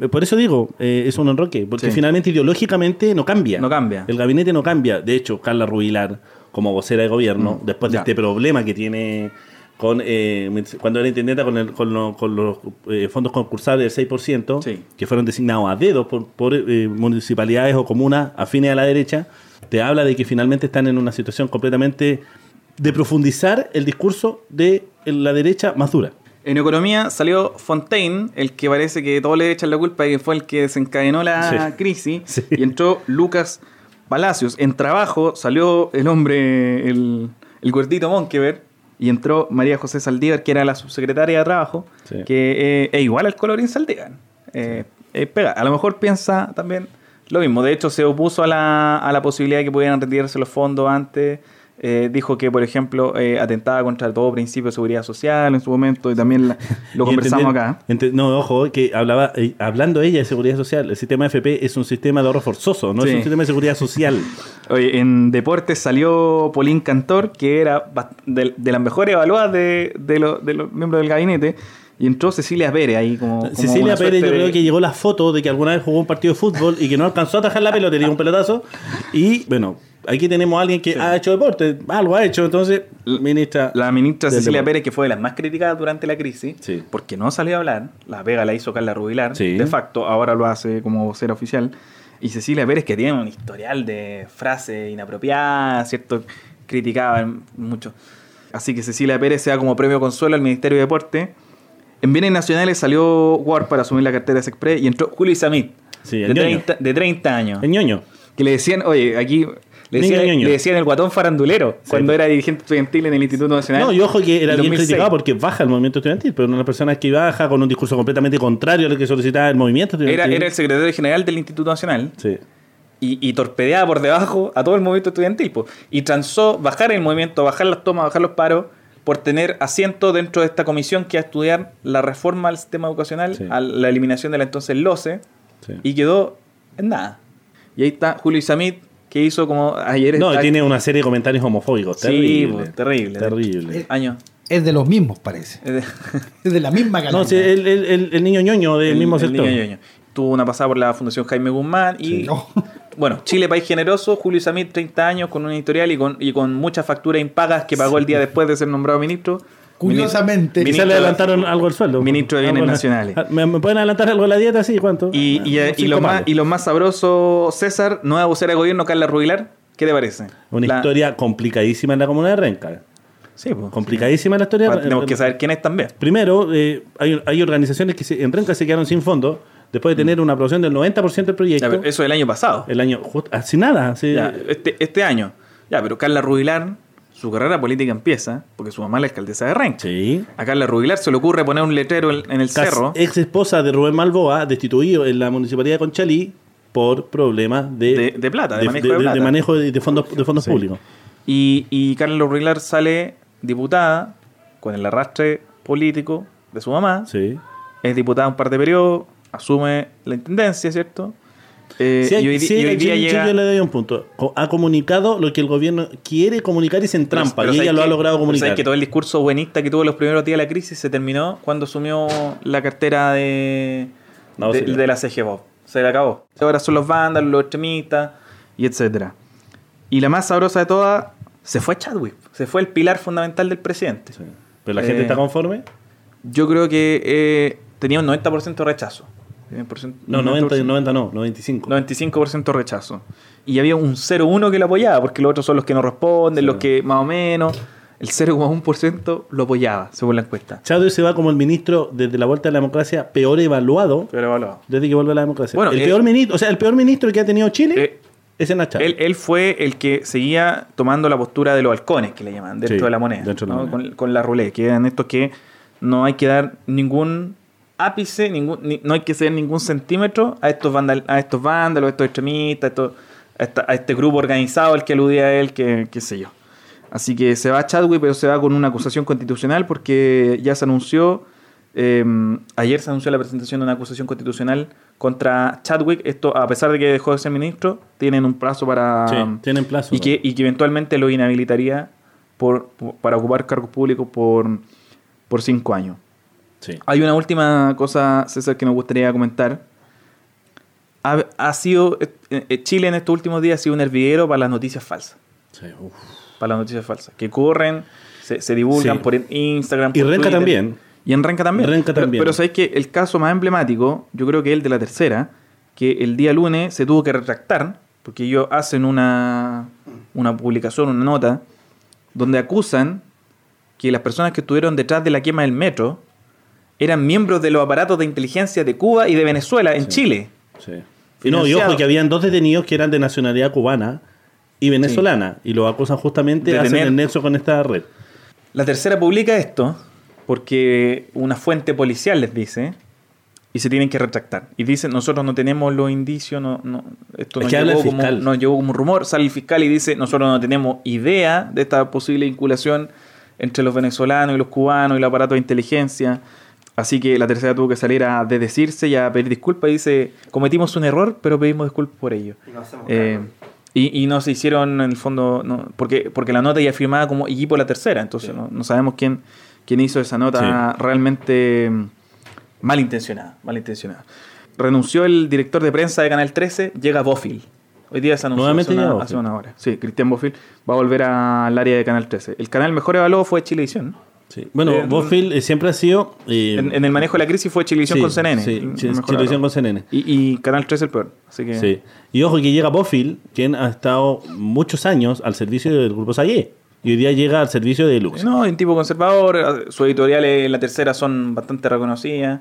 Eh, Por eso digo, eh, es un enroque, porque Sí. finalmente ideológicamente no cambia. No cambia. El gabinete no cambia. De hecho, Carla Rubilar, como vocera de gobierno, Mm, después de ya. este problema que tiene con eh, cuando era intendenta con, el- con, lo- con los eh, fondos concursables del 6%, Sí. que fueron designados a dedos por, por, eh, municipalidades o comunas afines a la derecha, te habla de que finalmente están en una situación completamente de profundizar el discurso de la derecha más dura. En economía salió Fontaine, el que parece que todos le echan la culpa y que fue el que desencadenó la Sí. crisis. *laughs* Sí. Y entró Lucas Palacios. En trabajo salió el hombre, el, el gordito Monkever. Y entró María José Saldívar, que era la subsecretaria de trabajo, Sí. que eh, es igual al colorín Saldívar. Eh, eh, pega. A lo mejor piensa también lo mismo. De hecho, se opuso a la, a la posibilidad de que pudieran retirarse los fondos antes. Eh, dijo que, por ejemplo, eh, atentaba contra todo principio de seguridad social en su momento y también la- *laughs* lo Y conversamos entender- acá. no, ojo, que hablaba, eh, hablando ella de seguridad social, el sistema FP es un sistema de ahorro forzoso, no Sí. es un sistema de seguridad social. *laughs* Oye, en deportes salió Paulín Cantor, que era de, de las mejores evaluadas de, de los, de los miembros del gabinete, y entró Cecilia Pérez ahí como. como Cecilia Pérez, yo de- creo que llegó la foto de que alguna vez jugó un partido de fútbol y que no alcanzó a atajar la pelota, le dio un pelotazo. *laughs* Y bueno, aquí tenemos a alguien que ha hecho deporte, algo ha hecho, entonces, ministra. La ministra Cecilia deporte. Pérez, que fue de las más criticadas durante la crisis, Sí. porque no salió a hablar, la pega la hizo Carla Rubilar, Sí. de facto, ahora lo hace como vocera oficial, y Cecilia Pérez, que tiene un historial de frases inapropiadas, ¿cierto? Criticaba mucho. Así que Cecilia Pérez se da como premio consuelo al Ministerio de Deporte. En bienes nacionales salió Ward para asumir la cartera de Sexpress y entró Julio Isamit, de, el ñoño. 30, de 30 años. El ñoño. Que le decían, oye, aquí le Niño decían, le decían el guatón farandulero Sí. cuando era dirigente estudiantil en el Instituto Nacional. No, y ojo que era en bien 2006. criticado porque baja el movimiento estudiantil, pero una persona que baja con un discurso completamente contrario al que solicitaba el movimiento Era, estudiantil. era el secretario general del Instituto Nacional Sí. y, y torpedeaba por debajo a todo el movimiento estudiantil. po. Y transó bajar el movimiento, bajar las tomas, bajar los paros, por tener asiento dentro de esta comisión que va a estudiar la reforma al sistema educacional, Sí. a la eliminación de la entonces LOCE, sí. y quedó en nada. Y ahí está Julio Isamit, que hizo como ayer... No, está- tiene una serie de comentarios homofóbicos. Sí, Terrible. terrible. Terrible. Año. Es de los mismos, parece. Es de- *laughs* Es de la misma No, calaña. sí, el, el- el- el niño ñoño del el- mismo el sector. niño ñoño. Tuvo una pasada por la Fundación Jaime Guzmán y Sí. No. *laughs* bueno, Chile País Generoso, Julio Samit, 30 años, con un editorial y con, y con muchas facturas impagas que pagó el día después de ser nombrado ministro. Curiosamente. Quizás le adelantaron algo el sueldo. Ministro de Bienes Nacionales. Ah, ¿Me, me pueden adelantar algo la dieta? Sí, ¿cuánto? Y, y, Ah, y cinco lo más, y lo más sabroso, César, nueva vocera de gobierno, Carla Rubilar, ¿qué te parece? Una La- historia complicadísima en la comuna de Renca. Sí, pues. Complicadísima la historia. Tenemos que saber quién es también. Primero, eh, hay, hay organizaciones que se- en Renca se quedaron sin fondos después de tener una aprobación del 90% del Ya, proyecto. pero eso del año pasado. el año, just- sin nada. así- Ya, este, este año. Ya, pero Carla Rubilar, su carrera política empieza porque su mamá es la alcaldesa de Renca. Sí. A Carla Rubilar se le ocurre poner un letrero en, en el Cas- cerro Ex esposa de Rubén Malboa, destituido en la municipalidad de Conchalí por problemas de, De- de plata, de manejo de plata. manejo de, de fondos, de fondos Sí. públicos. y, y Carla Rubilar sale diputada con el arrastre político de su mamá Sí. es diputada un par de periodos, asume la intendencia, ¿cierto? Eh, Sí, y hoy, di- sí, y hoy día yo- llega... yo le doy un punto. Ha comunicado lo que el gobierno quiere comunicar y se entrampa. Pero y ¿sabes ella lo ha logrado comunicar. ¿sabes que todo el discurso buenista que tuvo los primeros días de la crisis se terminó cuando asumió la cartera de, No, de, sí, ya. de la CGBOB. Se le acabó. Ahora son los vándalos, los extremistas y etcétera. Y la más sabrosa de todas, se fue Chadwick. Se fue el pilar fundamental del presidente. Sí. Pero la gente Eh, está conforme. Yo creo que eh, tenía un 90% de rechazo. 100%, No, un 90, 90%. 90 no, 95. 95% rechazo. Y había un 0,1 que lo apoyaba, porque los otros son los que no responden, Sí. los que más o menos. El 0,1% lo apoyaba, según la encuesta. Chadwick se va como el ministro desde la vuelta de la democracia peor evaluado Pero evaluado. desde que vuelve a la democracia. Bueno, el él- peor ministro, o sea, el peor ministro que ha tenido Chile Eh, es en Chávez. Él, él fue el que seguía tomando la postura de los halcones, que le llaman, dentro Sí, de la moneda. dentro de la ¿no? moneda. Con, con la roulette, que eran estos que no hay que dar ningún ápice, ningún, ni- no hay que ceder ningún centímetro a estos, vandal, a estos vándalos, a estos extremistas, a, estos- a, esta- a este grupo organizado al que aludía a él, que qué sé yo. Así que se va Chadwick, pero se va con una acusación constitucional porque ya se anunció, eh, ayer se anunció la presentación de una acusación constitucional contra Chadwick. Esto, a pesar de que dejó de ser ministro, tienen un plazo para... Sí, tienen plazo. Y que, y que eventualmente lo inhabilitaría por, por- para ocupar cargos públicos por, por cinco años. Sí. Hay una última cosa, César, que me gustaría comentar. Ha, ha sido, eh, eh, Chile en estos últimos días ha sido un hervidero para las noticias falsas. Sí, uf. Para las noticias falsas. Que corren, se, se divulgan Sí. por Instagram. Y por Renca Twitter. también. Y en Renca también. Renca Pero- también. Pero, sabéis que el caso más emblemático, yo creo que el de la tercera, que el día lunes se tuvo que retractar, porque ellos hacen una, una publicación, una nota, donde acusan que las personas que estuvieron detrás de la quema del metro eran miembros de los aparatos de inteligencia de Cuba y de Venezuela en Chile. Sí. Y no, y ojo que habían dos detenidos que eran de nacionalidad cubana y venezolana. Y lo acusan justamente, De hacen tener- el nexo con esta red. La tercera publica esto porque una fuente policial les dice y se tienen que retractar. Y dicen, nosotros no tenemos los indicios, no, no, esto Es nos llegó, como, nos llegó como un rumor. Sale el fiscal y dice, nosotros no tenemos idea de esta posible vinculación entre los venezolanos y los cubanos y el aparato de inteligencia. Así que la tercera tuvo que salir a desdecirse y a pedir disculpas y dice, cometimos un error, pero pedimos disculpas por ello. Y nos hacemos Eh, y, y no se hicieron en el fondo, no, porque, porque la nota ya firmada como equipo la tercera, entonces no, no sabemos quién, quién hizo esa nota realmente mm, malintencionada, malintencionada. Renunció el director de prensa de Canal 13, llega Bofill. Hoy día se anunció Nuevamente hace una, hace una hora. Sí, Cristian Bofill va a volver al área de Canal 13. El canal mejor evaluado fue Chilevisión. Sí. Bueno, Eh, eh, siempre ha sido... eh, En, en el manejo de la crisis fue Chilevisión sí, con CNN. Sí, Chilevisión con CNN. Y, y Canal 13 el peor. Así que Sí. Y ojo que llega Bofill, quien ha estado muchos años al servicio del grupo Sayé. Y hoy día llega al servicio de Lux. No, un tipo conservador. Sus editoriales en la tercera son bastante reconocidas.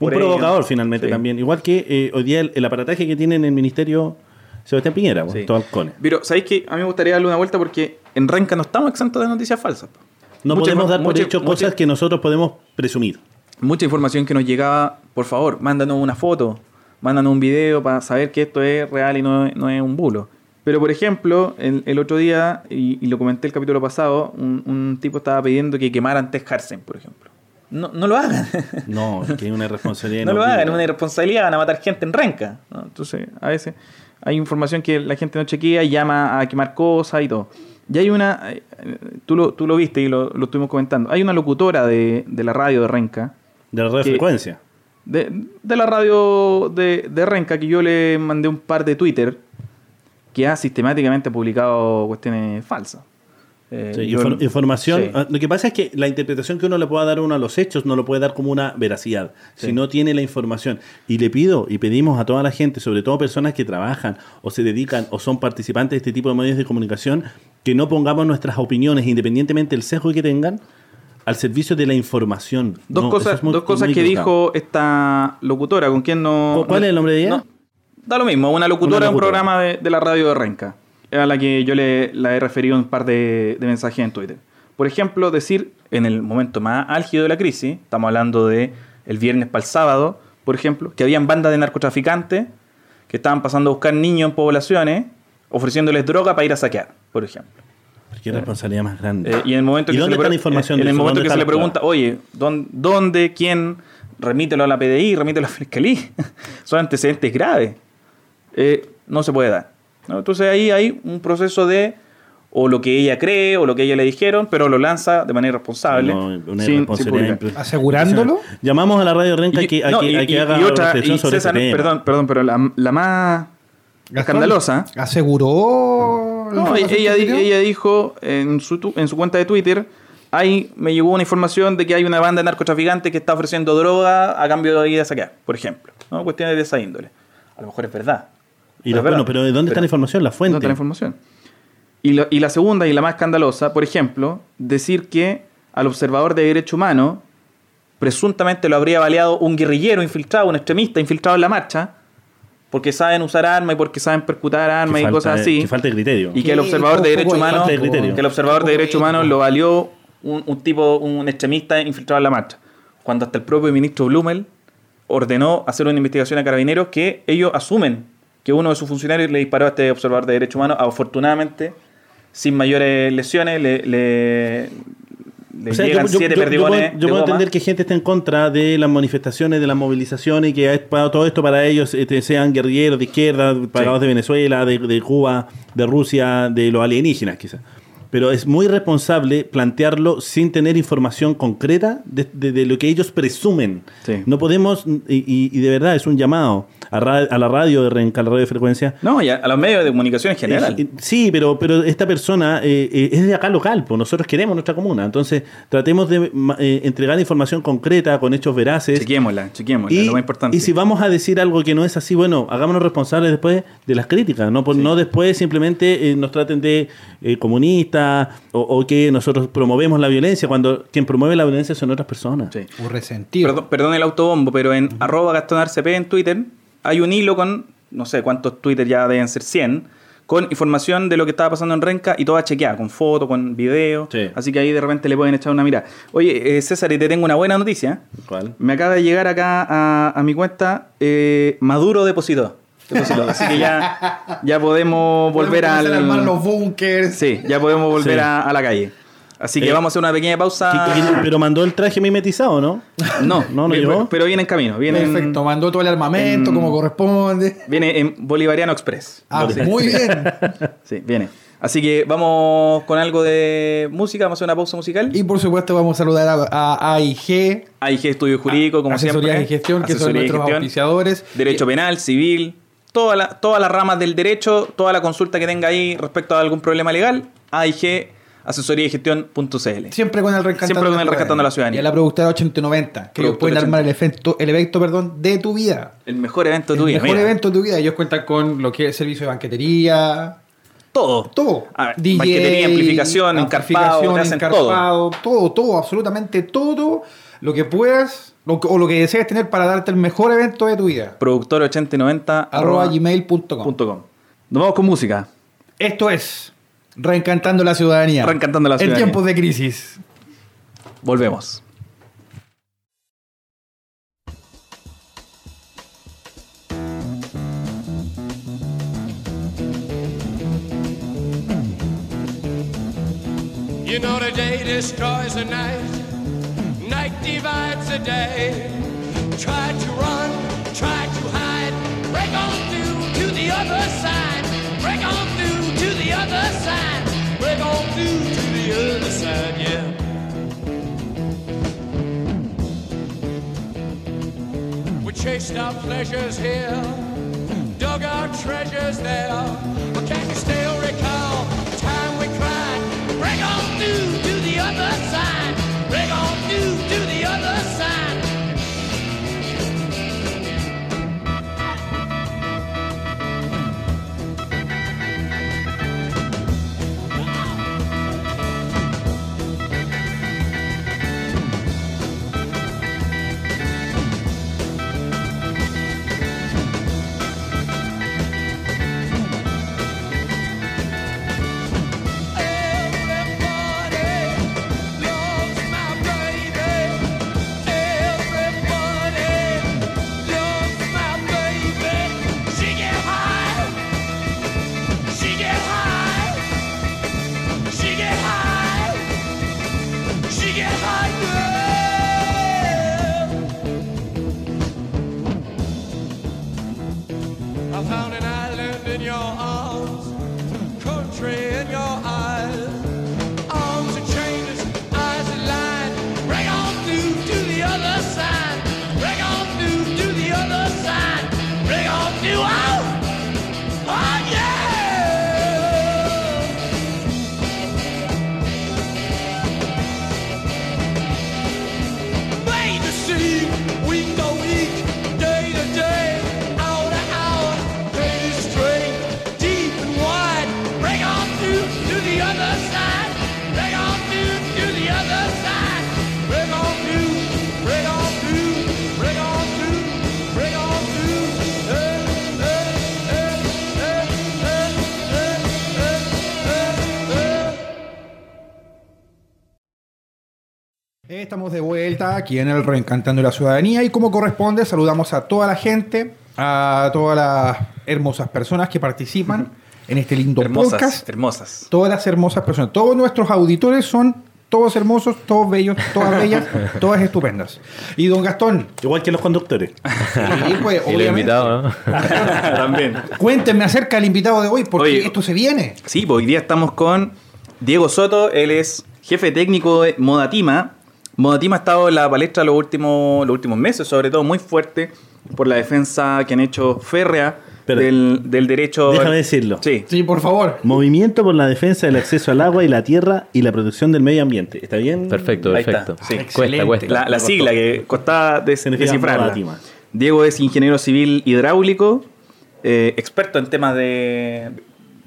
Un provocador finalmente Sí. también. Igual que eh, hoy día el, el aparataje que tiene en el ministerio Sebastián Piñera, halcones. Pero, ¿sabéis que A mí me gustaría darle una vuelta porque en Renca no estamos exentos de noticias falsas. po. No Mucha podemos dar por mucha- hecho mucha- cosas que nosotros podemos presumir. Mucha información que nos llegaba, por favor, mándanos una foto, mándanos un video para saber que esto es real y no, es- no es un bulo. Pero, por ejemplo, el, el otro día, y, y lo comenté el capítulo pasado, un, un tipo estaba pidiendo que quemaran Tess Harsen, por ejemplo. No, no lo hagan. No, es que hay una *laughs* responsabilidad. no lo hagan, es una irresponsabilidad, van a matar gente en renca. ¿no? Entonces, a veces hay información que la gente no chequea y llama a quemar cosas y todo. Y hay una, eh, tú lo, tú lo viste y lo, lo estuvimos comentando, hay una locutora de, de la radio de Renca, De la que- frecuencia. de, de la radio de, de Renca, que yo le mandé un par de Twitter, que ha sistemáticamente publicado cuestiones falsas. Eh, Sí, yo- infor- información. sí. Ah, Lo que pasa es que la interpretación que uno le pueda dar a uno a los hechos no lo puede dar como una veracidad, Sí. si no tiene la información. Y le pido y pedimos a toda la gente, sobre todo personas que trabajan o se dedican o son participantes de este tipo de medios de comunicación, que no pongamos nuestras opiniones, independientemente del sesgo que tengan, al servicio de la información. Dos No, cosas, eso es muy- dos cosas que dijo esta locutora, con quien no... ¿Cuál es el nombre de ella? No, da lo mismo, una locutora Una de un locutora. programa de, de la radio de Renca, a la que yo le la he referido un par de, de mensajes en Twitter. Por ejemplo, decir en el momento más álgido de la crisis, estamos hablando de el viernes para el sábado, por ejemplo, que habían bandas de narcotraficantes que estaban pasando a buscar niños en poblaciones, ofreciéndoles droga para ir a saquear, por ejemplo. Qué responsabilidad más grande. Eh, y en el momento ¿Y que dónde se le, está la pre- información en el momento ¿Dónde que se le pregunta, oye, ¿dón- ¿dónde, quién remítelo a la PDI, remítelo a la Fiscalía. *laughs* Son antecedentes graves. Eh, no se puede dar. ¿No? Entonces ahí hay un proceso de o lo que ella cree o lo que ella le dijeron, pero lo lanza de manera irresponsable. No, una sin- ¿Asegurándolo? Llamamos a la radio Renca Y- que, a no, que, y- a que y- haga y otra, reflexión sobre César, este tema. perdón, perdón, pero la, la más Gastón, escandalosa. ¿Aseguró? No, ella, ella dijo en su, tu- en su cuenta de Twitter, ahí me llegó una información de que hay una banda de narcotraficantes que está ofreciendo droga a cambio de ir a saquear, por ejemplo. ¿no? Cuestiones de esa índole. A lo mejor es verdad. Y la- bueno, pero ¿de dónde está la información? La fuente. ¿Dónde está la información? Y, la- y la segunda y la más escandalosa, por ejemplo, decir que al observador de derecho humano presuntamente lo habría baleado un guerrillero infiltrado, un extremista infiltrado en la marcha, porque saben usar armas y porque saben percutar armas y cosas así. Que falta de criterio. Y que el observador de derechos humanos, de que el observador de derechos humanos lo valió un, un tipo, un extremista infiltrado en la marcha. Cuando hasta el propio ministro Blumel ordenó hacer una investigación a carabineros que ellos asumen que uno de sus funcionarios le disparó a este observador de derechos humanos, afortunadamente, sin mayores lesiones, le, le, le O sea, llegan yo, siete yo- perdigones yo puedo entender que gente esté en contra de las manifestaciones, de las movilizaciones y que todo esto para ellos, este, sean guerrilleros de izquierda, pagados de Venezuela, de, de Cuba, de Rusia, de los alienígenas quizás. Pero es muy responsable plantearlo sin tener información concreta de, de- de lo que ellos presumen. Sí. No podemos, y de verdad es un llamado a, ra- a la radio de Renca, a la radio de frecuencia, No, y a, a los medios de comunicación en general. eh, Sí, pero, pero esta persona eh, eh, es de acá local, pues nosotros queremos nuestra comuna. Entonces, tratemos de eh, entregar información concreta, con hechos veraces. chequémosla, chequémosla, Y, lo más importante. y si vamos a decir algo que no es así, bueno, hagámonos responsables después de las críticas, no, Por- no después simplemente eh, nos traten de eh, comunistas o, o que nosotros promovemos la violencia, cuando quien promueve la violencia son otras personas. Sí. Un resentido. Perdón, perdón el autobombo, pero en arroba gastonarcp en Twitter hay un hilo con, no sé cuántos Twitter ya deben ser 100, con información de lo que estaba pasando en Renca y toda chequeada, con fotos, con video. Sí. Así que ahí de repente le pueden echar una mirada. Oye, eh, César, y te tengo una buena noticia. ¿Cuál? Me acaba de llegar acá a, a mi cuenta eh, Maduro depositó. Depositó. *laughs* Así que ya, ya podemos volver Podemos al... empezar a armar los bunkers. Sí, ya podemos volver Sí. a, a la calle. Así que Eh, vamos a hacer una pequeña pausa. ¿Qué- qué- pero mandó el traje mimetizado, ¿no? No, No, no pero- llegó. pero viene en camino. Viene en- Perfecto, mandó todo el armamento en- como corresponde. Viene en Bolivariano Express. Ah, Sí. muy bien. *laughs* Sí, viene. Así que vamos con algo de música, vamos a hacer una pausa musical. Y por supuesto vamos a saludar a, a AIG, AIG Estudio Jurídico, como Asesoría siempre. y Gestión, que son Asesoría nuestros Gestión. auspiciadores. Derecho penal, civil, toda la- todas las ramas del derecho, toda la consulta que tenga ahí respecto a algún problema legal, AIG, asesoría y gestión.cl. Siempre con el rescatando, Siempre con el rescatando a la ciudadanía. Y a la productora 8090, que ellos pueden armar el 80. evento, el evento perdón, de tu vida. El mejor evento de tu el vida. mejor mira. evento de tu vida. Ellos cuentan con lo que es servicio de banquetería, Todo. todo. A ver, banquetería, amplificación, encarpado, hacen encarpado, todo, todo, absolutamente todo lo que puedas lo que- o lo que desees tener para darte el mejor evento de tu vida. Productor 8090 Arroba gmail.com. Nos vamos con música. Esto es Reencantando la Ciudadanía. Reencantando la Ciudadanía. En tiempos de crisis. Volvemos. You know the day destroys the night, night divides the day. Try to run, try to hide, break on through to the other side, other side, break on through to the other side, yeah. We chased our pleasures here, dug our treasures there. Estamos de vuelta aquí en el Reencantando la Ciudadanía y como corresponde saludamos a toda la gente, a todas las hermosas personas que participan en este lindo Hermosas, podcast. hermosas. Todas las hermosas personas. Todos nuestros auditores son todos hermosos, todos bellos, todas *laughs* bellas, todas estupendas. Y don Gastón, Igual que los conductores. pues, *laughs* Y obviamente, invitado, ¿no? *laughs* También. cuéntenme acerca del invitado de hoy, porque Oye. esto se viene. Sí, pues hoy día estamos con Diego Soto, él es jefe técnico de Modatima. Modatima ha estado en la palestra los últimos, los últimos meses, sobre todo muy fuerte por la defensa que han hecho férrea Pero- del, del derecho. Déjame decirlo. Sí, Sí, por favor. Movimiento por la defensa del acceso al agua y la tierra y la protección del medio ambiente. ¿Está bien? Perfecto, Ahí está, perfecto. sí. Cuesta, Excelente. cuesta. la, la sigla que costaba des- descifrarla. Modatima. Diego es ingeniero civil hidráulico, eh, experto en temas de,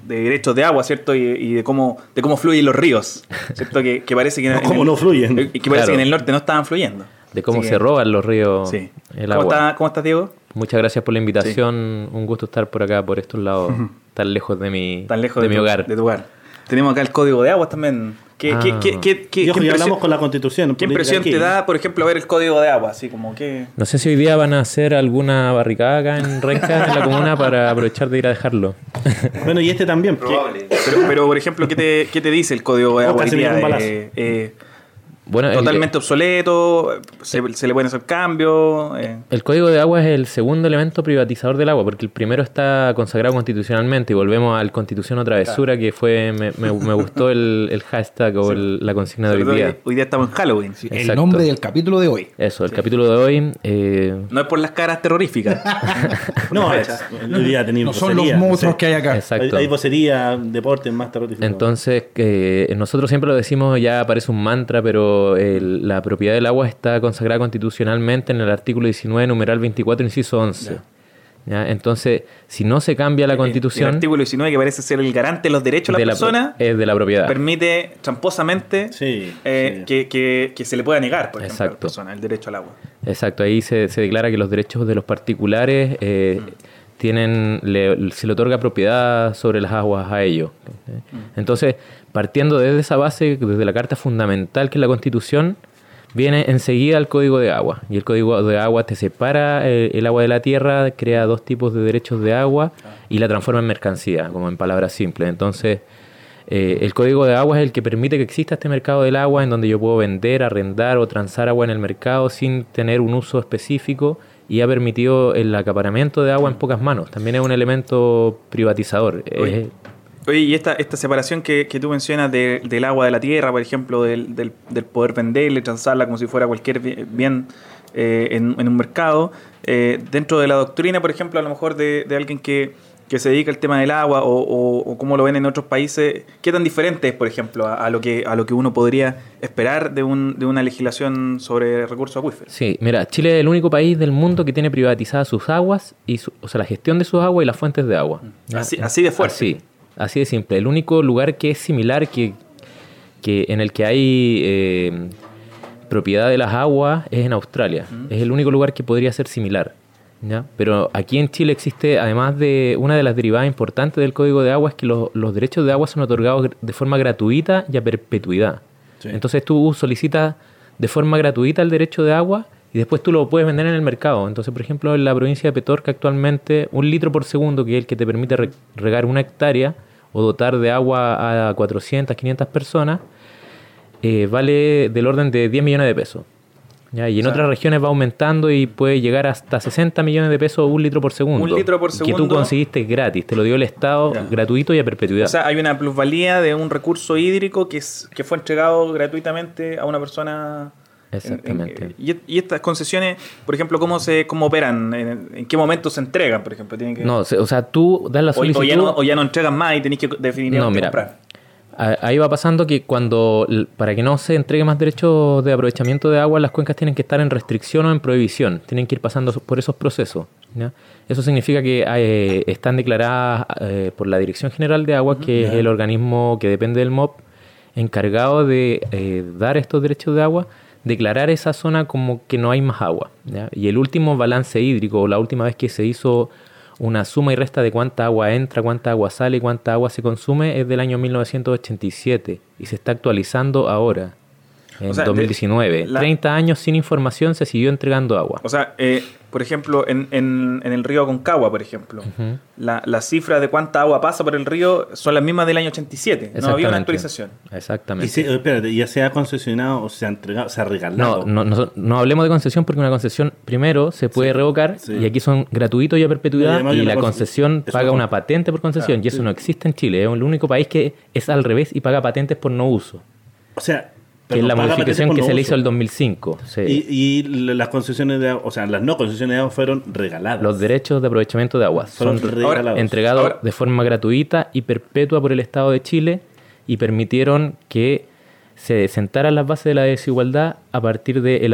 de derechos de agua, ¿cierto? Y, y de cómo de cómo fluyen los ríos, ¿cierto? Que, que parece que, *laughs* No, en cómo el- no fluyen. eh, que parece Claro. que en el norte no estaban fluyendo. De cómo Así se que- roban los ríos Sí. el ¿Cómo, agua. está- ¿Cómo estás, Diego? Muchas gracias por la invitación. Un gusto estar por acá, por estos lados, *laughs* tan lejos de mi, Tan lejos de de, mi tu, hogar. de tu hogar. Tenemos acá el código de aguas también. ¿Qué, Ah. qué, qué, qué, qué- Y ojo, hablamos con la constitución. qué impresión aquí. te da, por ejemplo, ver el código de agua? Así como que... No sé si hoy día van a hacer alguna barricada acá en Renca, en la comuna, para aprovechar de ir a dejarlo. *laughs* Bueno, y este también. Pero, pero, por ejemplo, ¿qué te, qué te dice el código de agua hoy día? dio un balazo. Eh, eh, Bueno, el- totalmente obsoleto, se, se le pueden hacer cambios. eh. El código de agua es el segundo elemento privatizador del agua, porque el primero está consagrado constitucionalmente. Y volvemos al Constitución o Travesura, que fue. Me, me- me gustó el, el hashtag o el- la consigna de hoy día. hoy día estamos en Halloween. El nombre del capítulo de hoy. Eso, el capítulo de hoy. eh, No es por las caras terroríficas. *laughs* No, es, hoy día tenéis No son los monstruos sí. que hay acá. Exacto. hay vocería, deporte más terrorífico. Entonces, que nosotros siempre lo decimos, ya parece un mantra, pero el- la propiedad del agua está consagrada constitucionalmente en el artículo 19, numeral 24, inciso 11. ¿Ya? Entonces, si no se cambia la El constitución, artículo 19, que parece ser el garante de los derechos de la persona, es de la propiedad. permite tramposamente Sí, eh, sí. Que, que- que se le pueda negar, por ejemplo, a la persona el derecho al agua. Exacto, ahí se, se declara que los derechos de los particulares eh, tienen, le- se le otorga propiedad sobre las aguas a ellos. Entonces, partiendo desde esa base, desde la carta fundamental que es la Constitución, viene enseguida el Código de Agua. Y el Código de Agua te separa eh, el agua de la tierra, crea dos tipos de derechos de agua y la transforma en mercancía, como en palabras simples. Entonces, eh, el código de agua es el que permite que exista este mercado del agua en donde yo puedo vender, arrendar o transar agua en el mercado sin tener un uso específico y ha permitido el acaparamiento de agua en pocas manos. También es un elemento privatizador. Oye, Oye, y esta, esta separación que, que tú mencionas de- del agua de la tierra, por ejemplo, del, del, del poder venderla y transarla como si fuera cualquier bi- bien eh, en, en un mercado, eh, dentro de la doctrina, por ejemplo, a lo mejor de, de alguien que, que se dedica al tema del agua o, o, o cómo lo ven en otros países, ¿qué tan diferente es, por ejemplo, a, a lo, que, a lo que uno podría esperar de, un, de una legislación sobre recursos acuíferos? Sí, mira, Chile es el único país del mundo que tiene privatizadas sus aguas, y su- o sea, la gestión de sus aguas y las fuentes de agua. ¿ya? Así- así de fuerte. Así, así de simple. El único lugar que es similar, que, que en el que hay eh, propiedad de las aguas, es en Australia. Es el único lugar que podría ser similar. ¿ya? Pero aquí en Chile existe, además de una de las derivadas importantes del Código de Agua, es que los, los derechos de agua son otorgados de forma gratuita y a perpetuidad. Sí. Entonces tú solicitas de forma gratuita el derecho de agua y después tú lo puedes vender en el mercado. Entonces, por ejemplo, en la provincia de Petorca actualmente un litro por segundo, que es el que te permite re- regar una hectárea o dotar de agua a 400, 500 personas, eh, vale del orden de 10 millones de pesos. ¿ya? Y en O sea- otras regiones va aumentando y puede llegar hasta 60 millones de pesos un litro por segundo. Un litro por Que tú segundo. conseguiste gratis, te lo dio el Estado Ya. gratuito y a perpetuidad. O sea, hay una plusvalía de un recurso hídrico que, es, que fue entregado gratuitamente a una persona. En- Exactamente. en- y, y estas concesiones, por ejemplo, ¿cómo se cómo operan? ¿En, en qué momento se entregan, por ejemplo? ¿Tienen que, no, o sea, tú das la solicitud... o ya no, o ya no entregan más y tenéis que definitivamente No, mira, comprar. ahí va pasando que cuando, para que no se entregue más derechos de aprovechamiento de agua, las cuencas tienen que estar en restricción o en prohibición, tienen que ir pasando por esos procesos. ¿ya? Eso significa que eh, están declaradas eh, por la Dirección General de Agua, que es el organismo que depende del MOP, encargado de eh, dar estos derechos de agua, declarar esa zona como que no hay más agua. ¿ya? Y el último balance hídrico, o la última vez que se hizo una suma y resta de cuánta agua entra, cuánta agua sale y cuánta agua se consume, es del año 1987 y se está actualizando ahora. en O sea, de- 2019. la- 30 años sin información se siguió entregando agua. O sea, eh, por ejemplo, en, en- en el río Aconcagua, por ejemplo, la, la cifra de cuánta agua pasa por el río son las mismas del año 87. No había una actualización. Exactamente. Y se- espérate, ya se ha concesionado o se ha entregado, se ha regalado. No, no, no, no hablemos de concesión porque una concesión primero se puede revocar sí. y aquí son gratuitos y a y perpetuidad y la concesión es paga una- una patente por concesión y eso no existe en Chile. Es el único país que es al revés y paga patentes por no uso. O sea, Que es la modificación que se le hizo el 2005. sí. Y, las concesiones de agua, o sea, las no concesiones de agua fueron regaladas. Los derechos de aprovechamiento de agua fueron son regalados. entregados Ahora- de forma gratuita y perpetua por el Estado de Chile y permitieron que se sentaran las bases de la desigualdad a partir de, el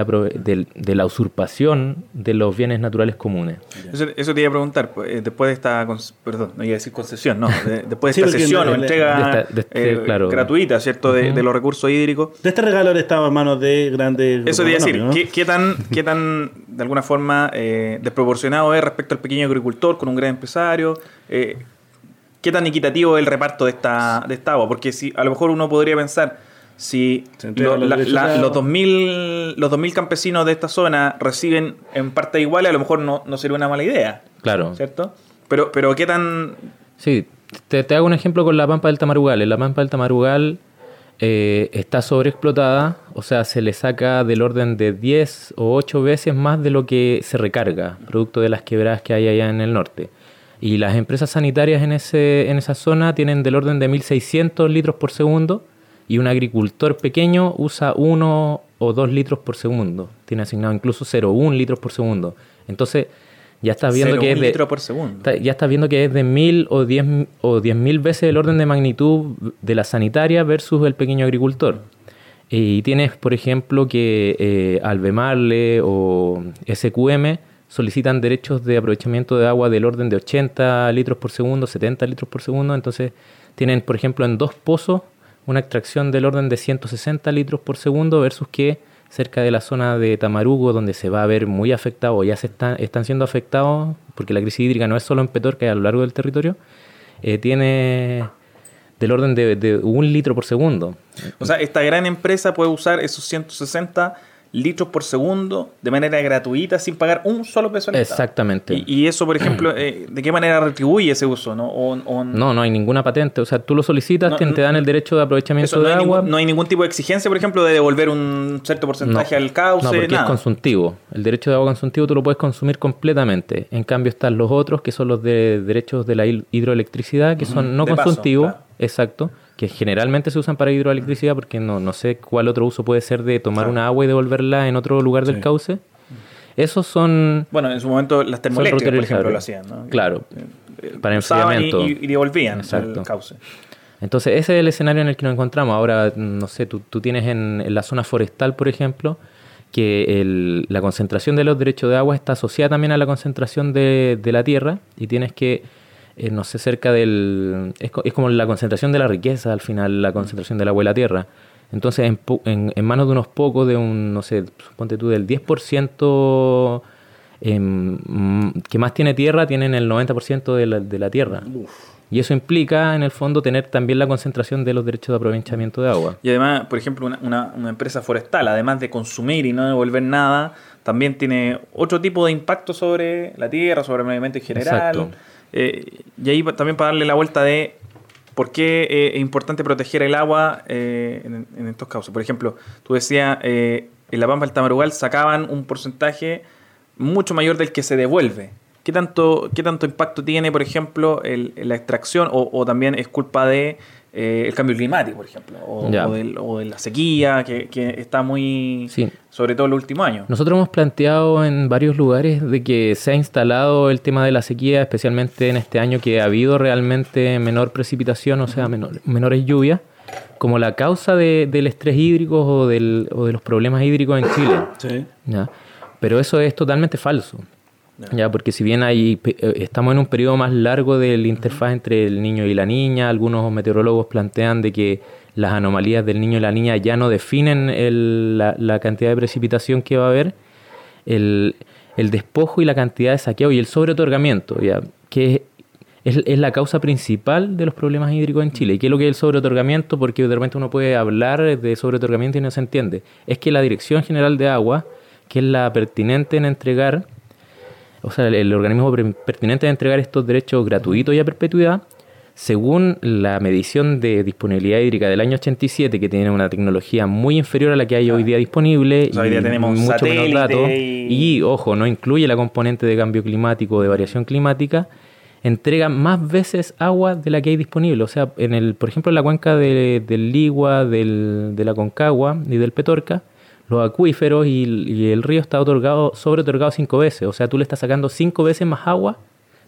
la usurpación de los bienes naturales comunes. Eso, eso te iba a preguntar, pues, eh, después de esta, perdón, no iba a decir concesión, no, de- después de Sí, esta no- o entrega de esta- de este, eh, claro. gratuita, ¿cierto?, de, de los recursos hídricos. De este regalo ahora estaba en manos de grandes. Eso te iba a decir, ¿qué, tan, qué tan, de alguna forma, eh, desproporcionado es respecto al pequeño agricultor con un gran empresario? Eh, ¿Qué tan equitativo es el reparto de esta, de esta agua? Porque si a lo mejor uno podría pensar, si lo- los la- la- los agua. 2.000 los 2000 campesinos de esta zona reciben en parte iguales, a lo mejor no, no sería una mala idea, Claro. ¿cierto? Pero, pero ¿qué tan Sí, te, te hago un ejemplo con la Pampa del Tamarugal. En la Pampa del Tamarugal eh, está sobreexplotada, o sea, se le saca del orden de 10 o 8 veces más de lo que se recarga, producto de las quebradas que hay allá en el norte. Y las empresas sanitarias en, ese, en esa zona tienen del orden de 1.600 litros por segundo y un agricultor pequeño usa 1 o 2 litros por segundo. Tiene asignado incluso 0,1 litros por segundo. Entonces, ya estás viendo que 0,1 es de, litro por segundo? Está- ya estás viendo que es de mil o diez, o diez mil veces el orden de magnitud de la sanitaria versus el pequeño agricultor. Y tienes, por ejemplo, que eh, Albemarle o SQM solicitan derechos de aprovechamiento de agua del orden de 80 litros por segundo, 70 litros por segundo. Entonces, tienen, por ejemplo, en dos pozos una extracción del orden de 160 litros por segundo versus que cerca de la zona de Tamarugo, donde se va a ver muy afectado, ya se están, están siendo afectados, porque la crisis hídrica no es solo en Petorca, es a lo largo del territorio, eh, tiene del orden de, de un litro por segundo. O sea, esta gran empresa puede usar esos 160 litros por segundo de manera gratuita sin pagar un solo peso al Estado. Exactamente. Y, y eso, por ejemplo, *clears throat* eh, ¿de qué manera retribuye ese uso? ¿no? O, o- No, no hay ninguna patente. O sea, tú lo solicitas, No, te, te dan el derecho de aprovechamiento eso, no, de hay agua. ningún, no hay ningún tipo de exigencia, por ejemplo, de devolver un cierto porcentaje al cauce. No, porque nada. es consultivo. El derecho de agua consultivo tú lo puedes consumir completamente. En cambio están los otros, que son los de derechos de la hidroelectricidad, que son no De paso, consultivos, claro. exacto, que generalmente se usan para hidroelectricidad, porque no, no sé cuál otro uso puede ser de tomar una agua y devolverla en otro lugar del cauce. Esos son Bueno, en su momento las termoeléctricas, por ejemplo, lo hacían. ¿no? Claro, Eh, para usaban y- enfriamiento. Y, y devolvían Exacto. el cauce. Entonces, ese es el escenario en el que nos encontramos. Ahora, no sé, tú, tú tienes en, en la zona forestal, por ejemplo, que el- la concentración de los derechos de agua está asociada también a la concentración de, de la tierra y tienes que, eh, no sé, cerca del... Es, es como la concentración de la riqueza, al final, la concentración del agua y la tierra. Entonces, en, en, en manos de unos pocos, de un, no sé, ponte tú, del 10% em, mm, que más tiene tierra, tienen el 90% de la, de la tierra. Y eso implica, en el fondo, tener también la concentración de los derechos de aprovechamiento de agua. Y además, por ejemplo, una, una- una empresa forestal, además de consumir y no devolver nada, también tiene otro tipo de impacto sobre la tierra, sobre el medio ambiente en general. Exacto. Eh, y ahí también para darle la vuelta de por qué eh, es importante proteger el agua eh, en, estos casos. Por ejemplo, tú decías, eh, en La Pampa del Tamarugal sacaban un porcentaje mucho mayor del que se devuelve. ¿Qué tanto, qué tanto impacto tiene, por ejemplo, la extracción o también es culpa de eh, el cambio climático, por ejemplo, o, Ya. o del- o de la sequía, que, que está muy, Sí. sobre todo en los últimos años? Nosotros hemos planteado en varios lugares de que se ha instalado el tema de la sequía, especialmente en este año que ha habido realmente menor precipitación, o sea, menor- menores lluvias, como la causa de- del estrés hídrico o, del- o de los problemas hídricos en Chile. Sí. ¿ya? Pero eso es totalmente falso. Ya, porque si bien hay, eh, estamos en un periodo más largo de la interfaz entre el niño y la niña, algunos meteorólogos plantean de que las anomalías del niño y la niña ya no definen el- la, la cantidad de precipitación que va a haber, el, el despojo y la cantidad de saqueo y el sobreotorgamiento, ya, que es, es la causa principal de los problemas hídricos en Chile. ¿Y qué es lo que es el sobreotorgamiento? Porque de repente uno puede hablar de sobreotorgamiento y no se entiende. Es que la Dirección General de Agua, que es la pertinente en entregar, o sea, el, el organismo pertinente en entregar estos derechos gratuitos y a perpetuidad, según la medición de disponibilidad hídrica del año 87, que tiene una tecnología muy inferior a la que hay hoy día disponible, O sea, hoy día y tenemos mucho menos datos, y- y, ojo, no incluye la componente de cambio climático o de variación climática, entrega más veces agua de la que hay disponible. O sea, en el, por ejemplo, en la cuenca de- del Ligua, del, de la Concagua y del Petorca, los acuíferos y, y el río está otorgado, sobre otorgado cinco veces. O sea, tú le estás sacando cinco veces más agua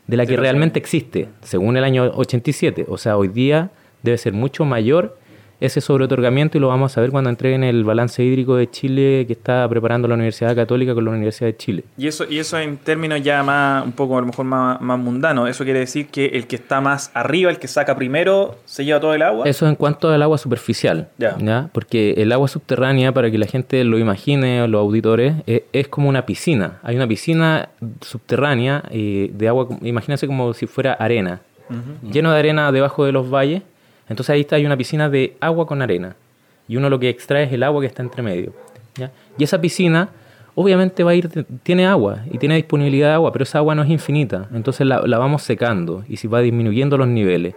de la que realmente existe, según el año 87. O sea, hoy día debe ser mucho mayor ese sobreotorgamiento y lo vamos a ver cuando entreguen el balance hídrico de Chile que está preparando la Universidad Católica con la Universidad de Chile. Y eso, y eso en términos ya más, un poco a lo mejor más, más mundano, eso quiere decir que el que está más arriba, el que saca primero, se lleva todo el agua. Eso en cuanto al agua superficial, Ya. Porque el agua subterránea, para que la gente lo imagine, los auditores, e- es, como una piscina. Hay una piscina subterránea eh, de agua, imagínense como si fuera arena, lleno de arena debajo de los valles. Entonces ahí está, hay una piscina de agua con arena. Y uno lo que extrae es el agua que está entre medio. ¿ya? Y esa piscina, obviamente va a ir, tiene agua y tiene disponibilidad de agua, pero esa agua no es infinita. Entonces la, la vamos secando y se va disminuyendo los niveles.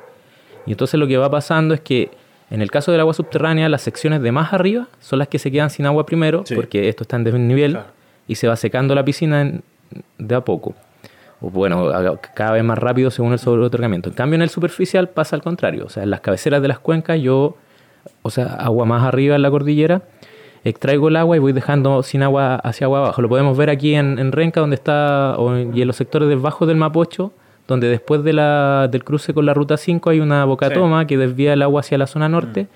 Y entonces lo que va pasando es que en el caso del agua subterránea, las secciones de más arriba son las que se quedan sin agua primero, Sí. porque esto está en desnivel, y se va secando la piscina en- de a poco. O bueno, cada vez más rápido según el sobreotorgamiento. En cambio, en el superficial pasa al contrario. O sea, en las cabeceras de las cuencas, yo, o sea, agua más arriba en la cordillera, extraigo el agua y voy dejando sin agua hacia agua abajo. Lo podemos ver aquí en, en Renca, donde está, y en los sectores debajo del Mapocho, donde después de la, del cruce con la ruta 5 hay una bocatoma que desvía el agua hacia la zona norte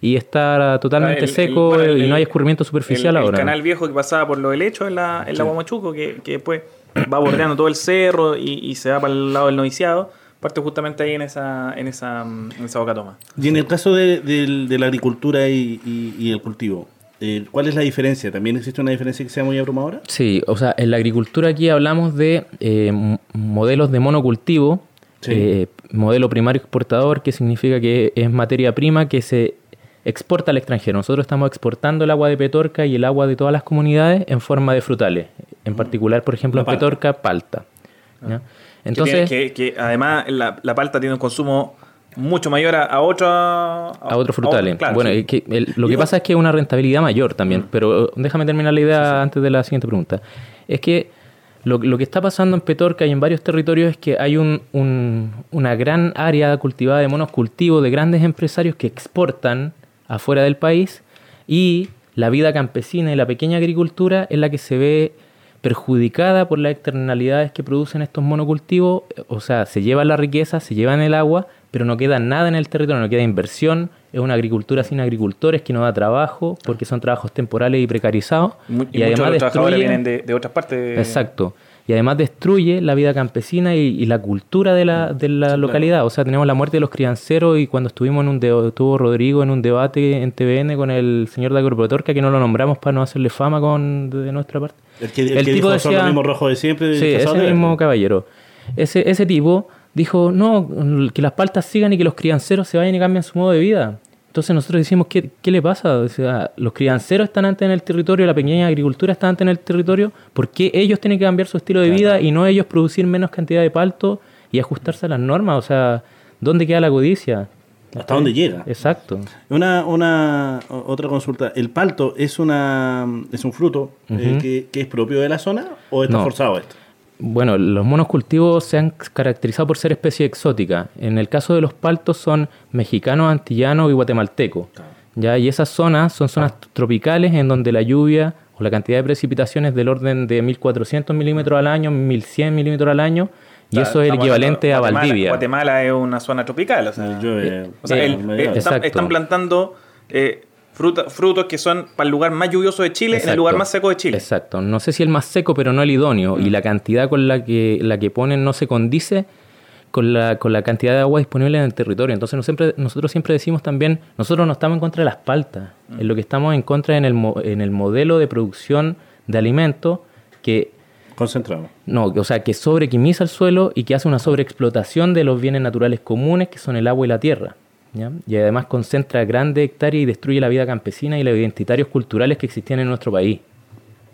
y está totalmente Mm. El- seco bueno, el- y no hay escurrimiento superficial el, el ahora. canal viejo que pasaba por los helechos en la, en la Guamachuco, que, que después va bordeando todo el cerro y, y se va para el lado del noviciado, parte justamente ahí en esa, en esa, en esa boca toma. Y en el caso de, la agricultura y, y- y el cultivo, eh, ¿cuál es la diferencia? ¿También existe una diferencia que sea muy abrumadora? Sí, o sea, en la agricultura aquí hablamos de eh, modelos de monocultivo, Sí. eh, modelo primario exportador, que significa que es materia prima que se exporta al extranjero. Nosotros estamos exportando el agua de Petorca y el agua de todas las comunidades en forma de frutales. En particular, por ejemplo, en palta. Petorca, palta. ¿ya? Entonces, que, que- que además la, la palta tiene un consumo mucho mayor a, a otra a otros frutales. claro, bueno, sí. es que el- lo que pasa es que es una rentabilidad mayor también, pero eh, déjame terminar la idea antes de la siguiente pregunta. Es que lo, lo que está pasando en Petorca y en varios territorios es que hay un- un- una gran área cultivada de monocultivos de grandes empresarios que exportan afuera del país y la vida campesina y la pequeña agricultura es la que se ve perjudicada por las externalidades que producen estos monocultivos, o sea, se llevan la riqueza, se llevan el agua, pero no queda nada en el territorio, no queda inversión, es una agricultura sin agricultores que no da trabajo, porque son trabajos temporales y precarizados, Mu- y, muchos de los trabajadores vienen de, de otras partes. Exacto. Y además destruye la vida campesina y, y la cultura de la, de la localidad. O sea, tenemos la muerte de los crianceros y cuando estuvimos en un de- estuvo Rodrigo en un debate en TVN con el señor de Agropetorca, que no lo nombramos para no hacerle fama con de nuestra parte. El que, el que dijo, son los mismos rojos de siempre. Sí, ese de mismo verde". caballero. Ese, ese tipo dijo, no, que las paltas sigan y que los crianceros se vayan y cambien su modo de vida. Entonces nosotros decimos, ¿qué, qué le pasa? O sea, los crianceros están antes en el territorio, la pequeña agricultura está antes en el territorio, ¿por qué ellos tienen que cambiar su estilo de vida y no ellos producir menos cantidad de palto y ajustarse a las normas? O sea, ¿dónde queda la codicia? Hasta dónde llega. Exacto. Una, una otra consulta. ¿El palto es una es un fruto eh, que, que es propio de la zona o está No. forzado esto? Bueno, los monos cultivos se han caracterizado por ser especie exótica. En el caso de los paltos son mexicanos, antillanos y guatemaltecos. ¿ya? Y esas zonas son zonas tropicales en donde la lluvia o la cantidad de precipitaciones del orden de 1400 milímetros al año, 1100 milímetros al año, y eso es el equivalente a Valdivia. Guatemala es una zona tropical. O sea, Llueve, o sea, eh, el- eh, están, plantando eh, fruta- frutos que son para el lugar más lluvioso de Chile, en el lugar más seco de Chile. Exacto. No sé si el más seco, pero no el idóneo. Y la cantidad con la que, la que ponen no se condice con la, con la cantidad de agua disponible en el territorio. Entonces no siempre, nosotros siempre decimos también, nosotros no estamos en contra de las paltas. En lo que estamos en contra en el, mo- en el modelo de producción de alimentos que Concentrado. No, o sea, que sobrequimiza el suelo y que hace una sobreexplotación de los bienes naturales comunes que son el agua y la tierra. ¿ya? Y además concentra grandes hectáreas y destruye la vida campesina y los identitarios culturales que existían en nuestro país.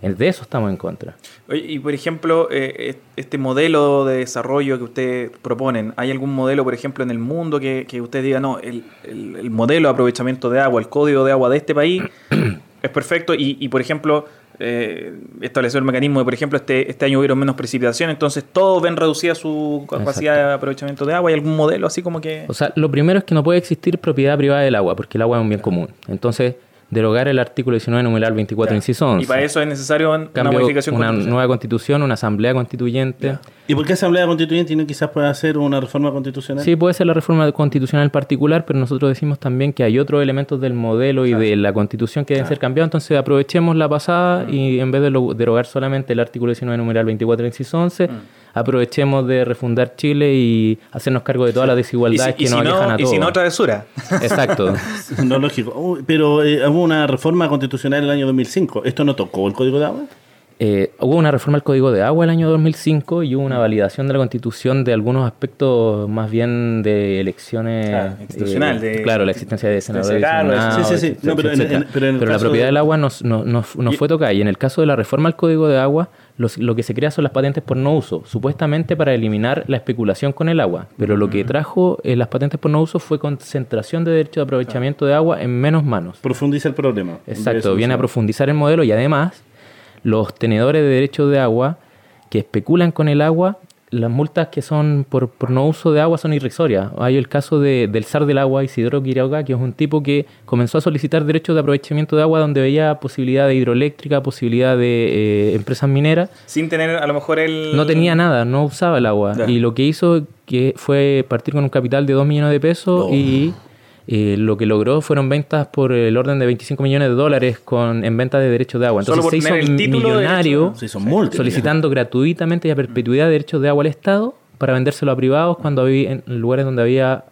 De eso estamos en contra. Oye, y por ejemplo, eh, es- este modelo de desarrollo que ustedes proponen, ¿hay algún modelo, por ejemplo, en el mundo que, que usted diga, no, el, el- el modelo de aprovechamiento de agua, el código de agua de este país *clears throat* es perfecto y, y, por ejemplo, eh, establecer el mecanismo de, por ejemplo, este, este año hubieron menos precipitación, entonces todos ven reducida su capacidad Exacto. de aprovechamiento de agua? ¿Hay algún modelo así como que...? O sea, lo primero es que no puede existir propiedad privada del agua, porque el agua es un bien común. Entonces, derogar el artículo 19, numeral 24, inciso 11. y para eso es necesario una Cambio, modificación una constitucional. nueva constitución, una asamblea constituyente. ¿Y por qué Asamblea Constituyente y no quizás pueda hacer una reforma constitucional? Sí, puede ser la reforma constitucional particular, pero nosotros decimos también que hay otros elementos del modelo y de la constitución que deben ser cambiados. Entonces aprovechemos la pasada y en vez de lo- derogar solamente el artículo 19, numeral 24, inciso 11, aprovechemos de refundar Chile y hacernos cargo de todas las Y si, desigualdades y que si nos no, a y todos. si no, travesura. Exacto. *laughs* No, lógico. Uy, pero eh, hubo una reforma constitucional en el año 2005. ¿Esto no tocó el Código de Agua? Eh, hubo una reforma al Código de Agua el año 2005 y hubo una validación de la Constitución de algunos aspectos más bien de elecciones Claro, institucional, eh, de- claro, la existencia de senadores sí, sí, sí. No, pero en- etcétera. en- pero en el la caso propiedad de- del agua nos, no, no- no fue tocada y en el caso de la reforma al Código de Agua los- lo que se crea son las patentes por no uso, supuestamente para eliminar la especulación con el agua, pero lo que trajo eh, las patentes por no uso fue concentración de derecho de aprovechamiento de agua en menos manos. Profundiza el problema. Exacto, viene a profundizar el modelo y además los tenedores de derechos de agua que especulan con el agua, las multas que son por, por no uso de agua son irrisorias. Hay el caso de- del zar del agua, Isidoro Quiroga, que es un tipo que comenzó a solicitar derechos de aprovechamiento de agua donde veía posibilidad de hidroeléctrica, posibilidad de eh, empresas mineras. Sin tener a lo mejor el... No tenía nada, no usaba el agua. Y lo que hizo que fue partir con un capital de 2 millones de pesos Oh. y eh, lo que logró fueron ventas por el orden de 25 millones de dólares con, en venta de derechos de agua. Entonces se hizo el de millonario son múltiples. solicitando gratuitamente y a perpetuidad de derechos de agua al Estado para vendérselo a privados cuando había en lugares donde había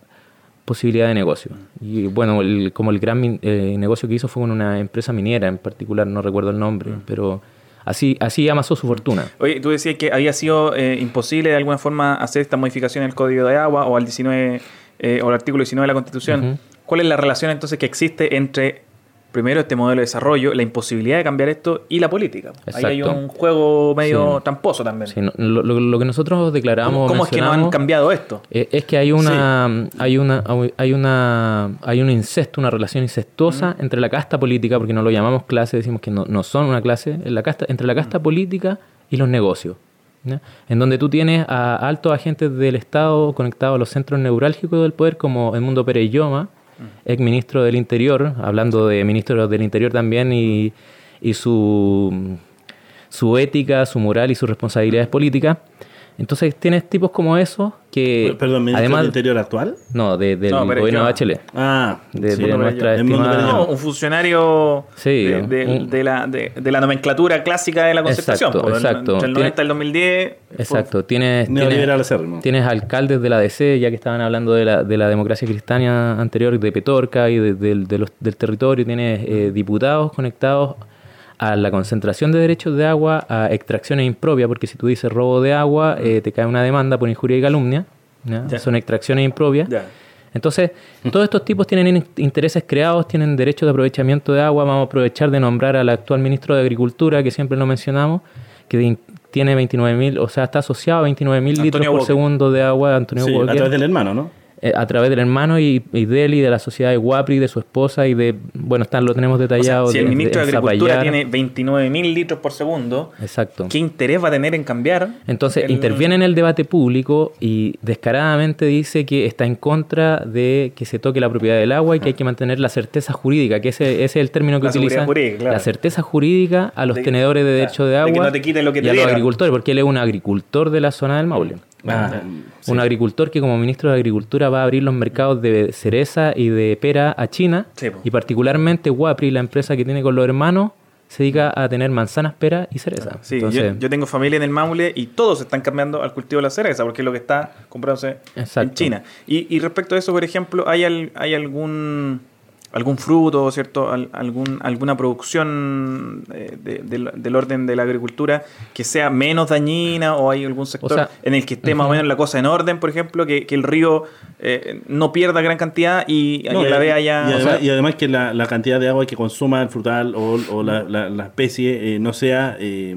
posibilidad de negocio. Y bueno, el- como el gran min- eh, negocio que hizo fue con una empresa minera en particular, no recuerdo el nombre, pero así, así amasó su fortuna. Oye, tú decías que había sido eh, imposible de alguna forma hacer esta modificación en el Código de Agua o al 19 eh, o al artículo 19 de la Constitución. ¿Cuál es la relación entonces que existe entre primero este modelo de desarrollo, la imposibilidad de cambiar esto y la política? Ahí hay un juego medio Sí. tramposo también. Sí, lo, lo- lo que nosotros declaramos... ¿Cómo, es que no han cambiado esto? Eh, Es que hay una, hay una, hay una, hay un incesto, una relación incestuosa entre la casta política, porque no lo llamamos clase, decimos que no, no son una clase, la casta, entre la casta política y los negocios. En donde tú tienes a altos agentes del Estado conectados a los centros neurálgicos del poder, como Edmundo Pérez Lloma, ex ministro del Interior, hablando de ministro del Interior también, y, y su su ética, su moral y sus responsabilidades políticas. Entonces tienes tipos como esos que Perdón, ¿ministro además del Interior actual? no de- del No, gobierno de Bachelet Ah, de, sí, de no, nuestra estimada-. No, un funcionario Sí, de, de- un- de la, de, de la nomenclatura clásica de la concertación. Exacto, exacto. Entre el Tiene- 90 y el 2010. fue- exacto tienes Neoliberal tienes, tienes alcaldes de la DC ya que estaban hablando de la, de la democracia cristiana anterior de Petorca y de- del- de los- del territorio tienes eh, diputados conectados a la concentración de derechos de agua, a extracciones impropias, porque si tú dices robo de agua, eh, te cae una demanda por injuria y calumnia. Ya. Son extracciones impropias. Entonces, todos estos tipos tienen in- intereses creados, tienen derechos de aprovechamiento de agua. Vamos a aprovechar de nombrar al actual ministro de Agricultura, que siempre lo mencionamos, que tiene 29 mil, o sea, está asociado a 29 mil litros Antonio por segundo de agua, Antonio Sí, a través del hermano, ¿no? Eh, a través del hermano y, y de él y de la sociedad de Guapri, de su esposa y de, bueno, están, lo tenemos O sea, detallado. si el de- ministro de, de Agricultura Zapallar. tiene 29 mil litros por segundo, Exacto. ¿qué interés va a tener en cambiar? Entonces el- interviene en el debate público y descaradamente dice que está en contra de que se toque la propiedad del agua y que hay que mantener la certeza jurídica, que ese, ese es el término que La utilizan. jurídica, claro. La certeza jurídica a los De- tenedores de derecho de de agua que no te quiten lo que y te a los agricultores, porque él es un agricultor de la zona del Maule. Ah, Un agricultor que como ministro de Agricultura va a abrir los mercados de cereza y de pera a China Sí, y particularmente Guapri, la empresa que tiene con los hermanos, se dedica a tener manzanas, pera y cereza. Sí, Entonces, yo, yo tengo familia en el Maule y todos están cambiando al cultivo de la cereza porque es lo que está comprándose en. China. Y, y respecto a eso, por ejemplo, ¿hay, al- hay algún algún fruto, ¿cierto? Al- algún, alguna producción eh, de- del, del orden de la agricultura que sea menos dañina o hay algún sector sea, en el que esté más o menos la cosa en orden, por ejemplo, que, que el río eh, no pierda gran cantidad y, No, la vez haya... y, o además, sea, y además que la, la cantidad de agua que consuma el frutal o, o la, la- la especie eh, no sea eh,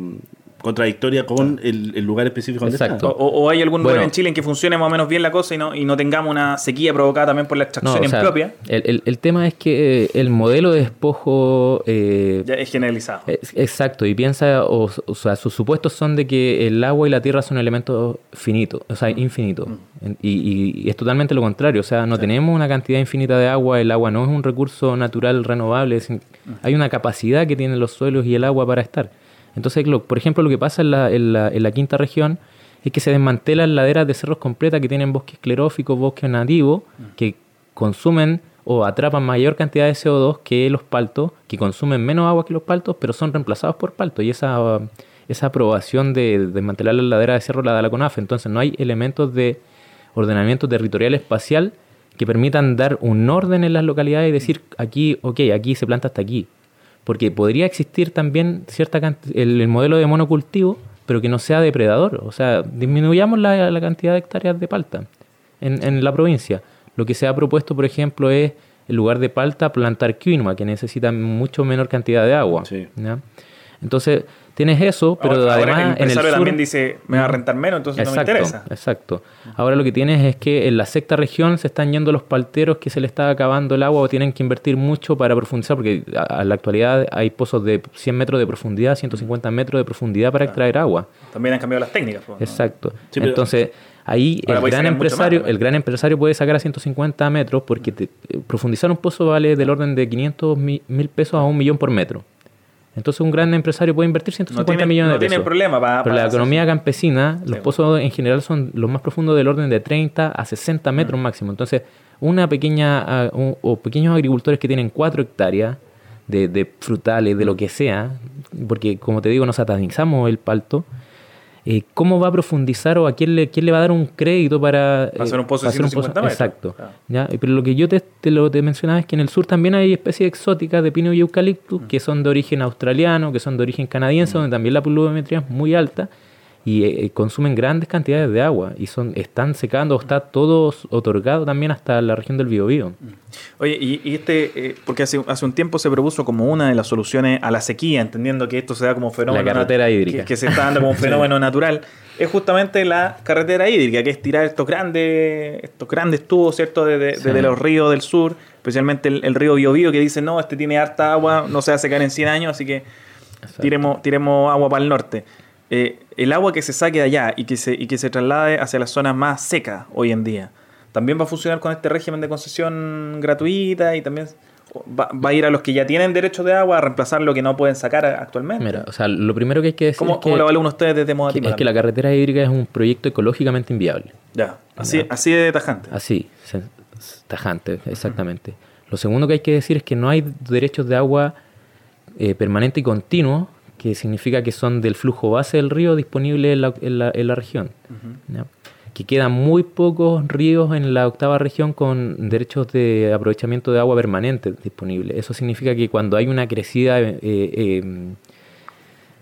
contradictoria con el, el lugar específico donde Exacto. está. o, o hay algún lugar Bueno. en Chile en que funcione más o menos bien la cosa y no, y no tengamos una sequía provocada también por la No, extracción o sea, impropia. el, el- el tema es que eh, el modelo de despojo eh, Ya es generalizado. Es- Exacto, y piensa, o, o sea, sus supuestos son de que el agua y la tierra son elementos finitos, o sea, infinitos. En- Y, y- y es totalmente lo contrario, o sea, no tenemos una cantidad infinita de agua, el agua no es un recurso natural renovable, es- hay una capacidad que tienen los suelos y el agua para estar. Entonces, lo- por ejemplo, lo que pasa en la, en la- en la quinta región es que se desmantelan laderas de cerros completas que tienen bosques escleróficos, bosques nativos, que consumen o atrapan mayor cantidad de CO2 que los paltos, que consumen menos agua que los paltos, pero son reemplazados por paltos. Y esa, esa aprobación de desmantelar la ladera de cerro la da la CONAF. Entonces no hay elementos de ordenamiento territorial espacial que permitan dar un orden en las localidades y decir aquí, ok, aquí se planta hasta aquí. Porque podría existir también cierta el, el modelo de monocultivo, pero que no sea depredador. O sea, disminuyamos la, la cantidad de hectáreas de palta en, en la provincia. Lo que se ha propuesto, por ejemplo, es en lugar de palta plantar quinoa, que necesita mucho menor cantidad de agua. Sí. ¿ya? Entonces, tienes eso, pero ahora, ahora además el en el empresario sur... también dice, me va a rentar menos, entonces no me interesa. Exacto. Ahora lo que tienes es que en la sexta región se están yendo los palteros que se le está acabando el agua o tienen que invertir mucho para profundizar, porque a, a la actualidad hay pozos de 100 metros de profundidad, 150 metros de profundidad para extraer agua. También han cambiado las técnicas. pues, ¿no? Exacto. Sí, Entonces, ahí Ahora el gran empresario, más, ¿no? el gran empresario puede sacar a 150 metros porque te- eh, profundizar un pozo vale del orden de 500 mi- mil pesos a un millón por metro. Entonces un gran empresario puede invertir 150 No tiene- millones no de tiene pesos. problema para- Pero para la economía campesina, los Sí. pozos en general son los más profundos del orden de 30 a 60 metros Mm. máximo. Entonces, una pequeña un- o pequeños agricultores que tienen 4 hectáreas de, de frutales, de lo que sea, porque como te digo, nos satanizamos el palto. Eh, ¿Cómo va a profundizar o a quién le, quién le va a dar un crédito para, Para hacer un pozo de para 150 metros. Exacto. ¿ya? Pero lo que yo te, te lo te mencionaba es que en el sur también hay especies exóticas de pino y eucaliptus que son de origen australiano, que son de origen canadiense, donde también la pluviometría es muy alta y eh, eh, consumen grandes cantidades de agua y son están secando, está todo otorgado también hasta la región del Biobío. Oye, y, y este, eh, porque hace, hace un tiempo se propuso como una de las soluciones a la sequía, entendiendo que esto se da como fenómeno. La carretera hídrica. Que, que se está dando como un *laughs* fenómeno natural. Es justamente la carretera hídrica, que es tirar estos grandes, estos grandes tubos, ¿cierto? Sí. Desde los ríos del sur, especialmente el, el río Biobío, que dice, no, este tiene harta agua, no se va a secar en 100 años, así que tiremos, tiremos agua para el norte. Eh, el agua que se saque de allá y que se, y que se traslade hacia las zonas más secas hoy en día, también va a funcionar con este régimen de concesión gratuita y también va, va a ir a los que ya tienen derechos de agua a reemplazar lo que no pueden sacar actualmente. Mira, o sea, lo primero que hay que decir ¿Cómo, es, cómo que, lo evalúan ustedes desde Modatima? es que la carretera hídrica es un proyecto ecológicamente inviable. Ya, así, así de tajante. Así, tajante, exactamente. Lo segundo que hay que decir es que no hay derechos de agua eh, permanente y continuo, que significa que son del flujo base del río disponible en la, en la- en la región. Que quedan muy pocos ríos en la octava región con derechos de aprovechamiento de agua permanente disponibles. Eso significa que cuando hay una crecida, eh, eh,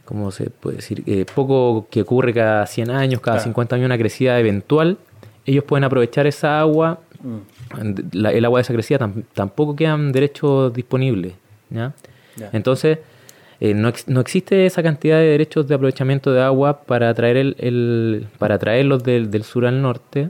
¿cómo se puede decir? Eh, poco que ocurre cada 100 años, cada Claro. 50 años, una crecida eventual, ellos pueden aprovechar esa agua, la- el agua de esa crecida, tam- tampoco quedan derechos disponibles. Entonces, eh, no, ex- no existe esa cantidad de derechos de aprovechamiento de agua para traer el, el- para traerlos del, del sur al norte.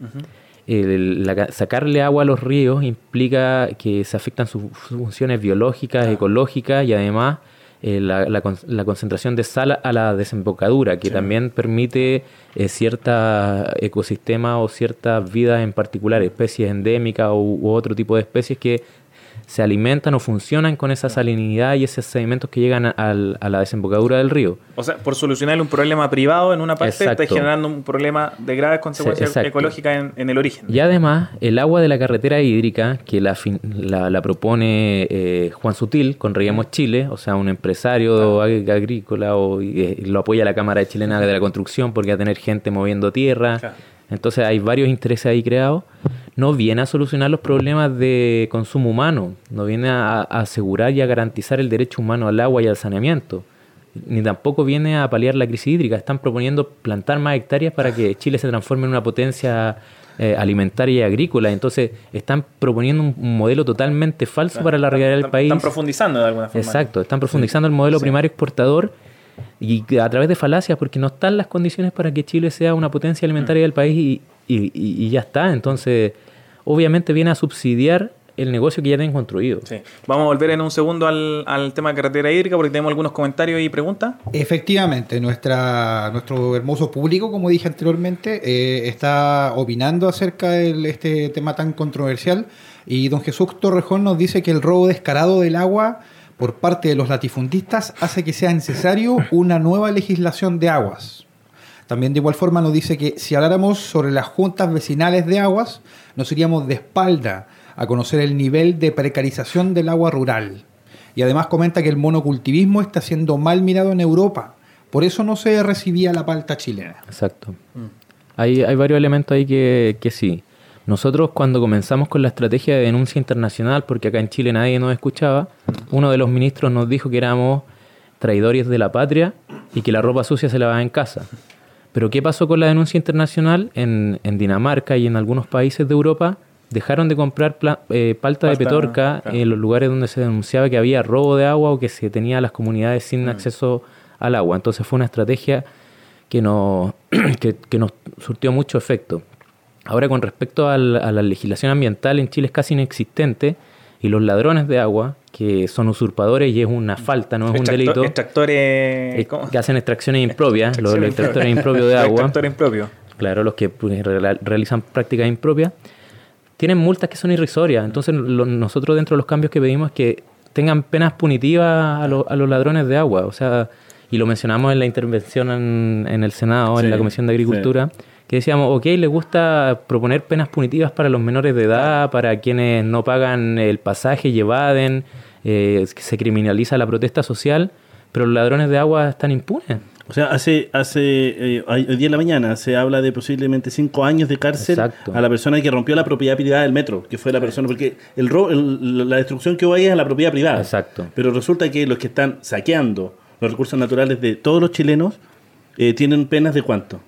El- la ca- sacarle agua a los ríos implica que se afectan sus funciones biológicas, ecológicas y además eh, la, la la concentración de sal a la desembocadura, que también permite eh, cierta ecosistema o ciertas vidas en particular, especies endémicas u, u otro tipo de especies que se alimentan o funcionan con esa salinidad y esos sedimentos que llegan a, a la desembocadura del río. O sea, por solucionar un problema privado en una parte, está generando un problema de graves consecuencias exacto. ecológicas en, en el origen. Y además, el agua de la carretera hídrica, que la, fin- la, la propone eh, Juan Sutil con Reguemos Chile, o sea, un empresario ag- agrícola, o, y, eh, lo apoya la Cámara Chilena de la Construcción porque va a tener gente moviendo tierra. Claro. Entonces hay varios intereses ahí creados. No viene a solucionar los problemas de consumo humano, no viene a, a asegurar y a garantizar el derecho humano al agua y al saneamiento, ni tampoco viene a paliar la crisis hídrica. Están proponiendo plantar más hectáreas para que Chile se transforme en una potencia eh, alimentaria y agrícola. Entonces, están proponiendo un, un modelo totalmente falso para la realidad del país. Están profundizando de alguna forma. Exacto, están profundizando el modelo primario exportador y a través de falacias, porque no están las condiciones para que Chile sea una potencia alimentaria del país y, y- y- y ya está. Entonces, obviamente viene a subsidiar el negocio que ya tienen construido. Sí. Vamos a volver en un segundo al, al tema de carretera hídrica porque tenemos algunos comentarios y preguntas. Efectivamente, nuestra, nuestro hermoso público, como dije anteriormente, eh, está opinando acerca de este tema tan controversial. Y don Jesús Torrejón nos dice que el robo descarado del agua por parte de los latifundistas hace que sea necesario una nueva legislación de aguas. También de igual forma nos dice que si habláramos sobre las juntas vecinales de aguas, nos iríamos de espalda a conocer el nivel de precarización del agua rural. Y además comenta que el monocultivismo está siendo mal mirado en Europa. Por eso no se recibía la palta chilena. Exacto. Hay, hay varios elementos ahí que, que sí. Nosotros cuando comenzamos con la estrategia de denuncia internacional, porque acá en Chile nadie nos escuchaba, uno de los ministros nos dijo que éramos traidores de la patria y que la ropa sucia se lavaba en casa. Pero ¿qué pasó con la denuncia internacional? En, en Dinamarca y en algunos países de Europa dejaron de comprar pla- eh, palta de petorca claro. en los lugares donde se denunciaba que había robo de agua o que se tenía a las comunidades sin acceso al agua. Entonces fue una estrategia que nos, *clears throat* que, que nos surtió mucho efecto. Ahora con respecto al- a la legislación ambiental en Chile es casi inexistente y los ladrones de agua, que son usurpadores y es una falta, no es un delito, Extractores. eh, ¿cómo? que hacen extracciones impropias, los, los extractores impropios de Los agua, Extractores impropios. claro, los que pues, realizan prácticas impropias, tienen multas que son irrisorias. Entonces lo- nosotros dentro de los cambios que pedimos es que tengan penas punitivas a, lo- a los ladrones de agua. O sea, y lo mencionamos en la intervención en, en el Senado, Sí, en la Comisión de Agricultura, que decíamos, ok, les gusta proponer penas punitivas para los menores de edad, para quienes no pagan el pasaje y evaden, eh, se criminaliza la protesta social, pero los ladrones de agua están impunes. O sea, hace, hace eh, hoy hoy día en la mañana se habla de posiblemente cinco años de cárcel Exacto. a la persona que rompió la propiedad privada del metro, que fue la persona, porque el, ro- el- la destrucción que hubo ahí es a la propiedad privada. Exacto. Pero resulta que los que están saqueando los recursos naturales de todos los chilenos eh, tienen penas de cuánto?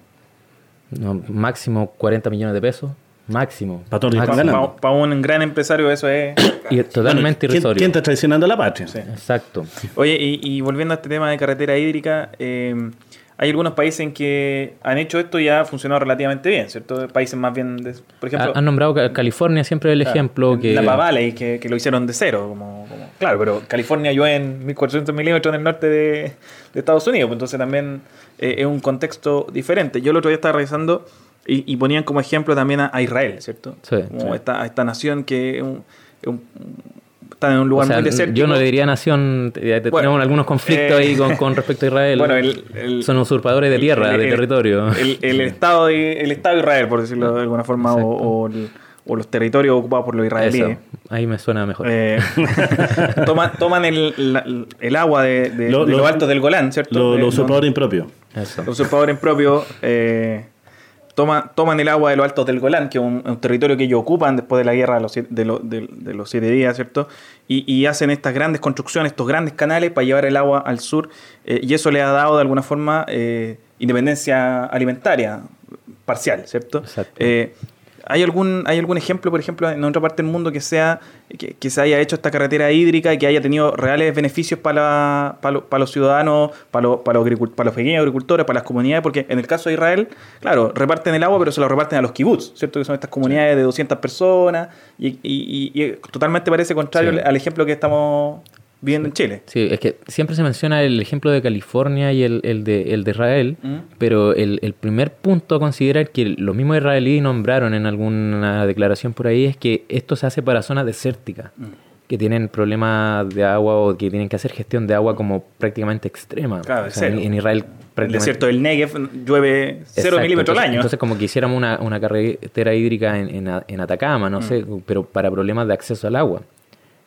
No, máximo 40 millones de pesos, máximo. Para un gran empresario eso es... *coughs* Y es totalmente Bueno, ¿quién, irrisorio. quién está traicionando a la patria? Exacto. Oye, y, y volviendo a este tema de carretera hídrica, eh, hay algunos países en que han hecho esto y ha funcionado relativamente bien, ¿cierto? Países más bien, de- por ejemplo... Ha- Han nombrado Ca- California siempre el claro, ejemplo que... Napa Valley, que, que lo hicieron de cero. Como, como- claro, pero California llueve en 1400 milímetros en el norte de, de Estados Unidos, pues entonces también eh, es un contexto diferente. Yo el otro día estaba revisando y, y ponían como ejemplo también a, a Israel, ¿cierto? Sí. Como Sí. Esta, a esta nación que es un- es un- está en un lugar O sea, muy desértico. yo no le diría nación, eh, Bueno, tenemos algunos conflictos eh, ahí con, con respecto a Israel. *laughs* Bueno, el- el- Son usurpadores de tierra, el- de territorio. El, el estado de, el Estado de Israel, por decirlo de alguna forma, o, o el- o los territorios ocupados por los israelíes. Eso, ahí me suena mejor. Eh, *laughs* toman, toman el, la- el agua de, de- Lo- de lo- los altos del Golán, ¿cierto? Los Eh, usurpadores impropios. Los usurpadores propios eh, toma- toman el agua de los altos del Golán, que es un, un territorio que ellos ocupan después de la guerra de los, siete- de, lo- de- de los siete días, ¿cierto? Y, y hacen estas grandes construcciones, estos grandes canales para llevar el agua al sur, eh, y eso le ha dado de alguna forma eh, independencia alimentaria parcial, ¿cierto? Exacto. Eh, ¿Hay algún, ¿Hay algún ejemplo, por ejemplo, en otra parte del mundo que sea que, que se haya hecho esta carretera hídrica y que haya tenido reales beneficios para, para, lo- para los ciudadanos, para, los- para, los para los pequeños agricultores, para las comunidades? Porque en el caso de Israel, claro, reparten el agua, pero se lo reparten a los kibbutz, ¿cierto? Que son estas comunidades de 200 personas y, y- y- y totalmente parece contrario Sí. al ejemplo que estamos viviendo en Chile. Sí, es que siempre se menciona el ejemplo de California y el, el de, el de Israel, Mm. pero el, el primer punto a considerar que los mismos israelíes nombraron en alguna declaración por ahí es que esto se hace para zonas desérticas, Mm. que tienen problemas de agua o que tienen que hacer gestión de agua como prácticamente extrema. Claro, O sea, en, en Israel El desierto del Negev llueve 0 Exacto, milímetros al año. Entonces, como que hiciéramos una, una carretera hídrica en, en, Atacama, Mm. no sé, pero para problemas de acceso al agua.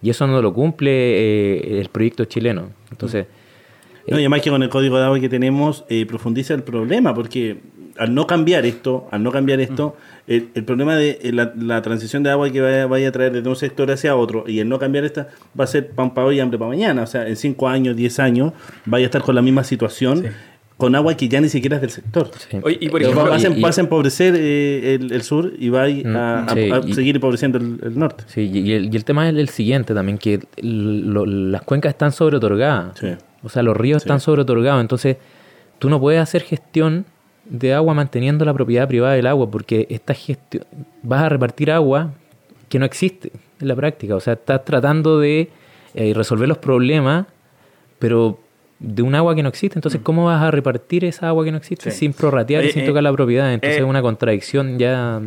Y eso no lo cumple eh, el proyecto chileno. Entonces, No, y además que con el código de agua que tenemos eh, profundiza el problema, porque al no cambiar esto, al no cambiar esto, el, el problema de eh, la, la transición de agua que vaya, vaya a traer desde un sector hacia otro y el no cambiar esta va a ser pan para hoy y hambre para mañana. O sea, en 5 años, 10 años, vaya a estar con la misma situación. Con agua que ya ni siquiera es del sector. Sí. Oye, y por ejemplo, vas, a, y- y- vas a empobrecer eh, el, el sur y va a, a- a- sí, a y- seguir empobreciendo el, el norte. Sí, y el, y el tema es el siguiente también, que lo- las cuencas están sobre otorgadas. Sí. O sea, los ríos Sí. están sobre otorgados. Entonces, tú no puedes hacer gestión de agua manteniendo la propiedad privada del agua, porque esta gestión, vas a repartir agua que no existe en la práctica. O sea, estás tratando de eh, resolver los problemas, pero de un agua que no existe. Entonces, ¿cómo vas a repartir esa agua que no existe Sí. sin prorratear y sin eh, tocar la propiedad? Entonces, eh, es una contradicción ya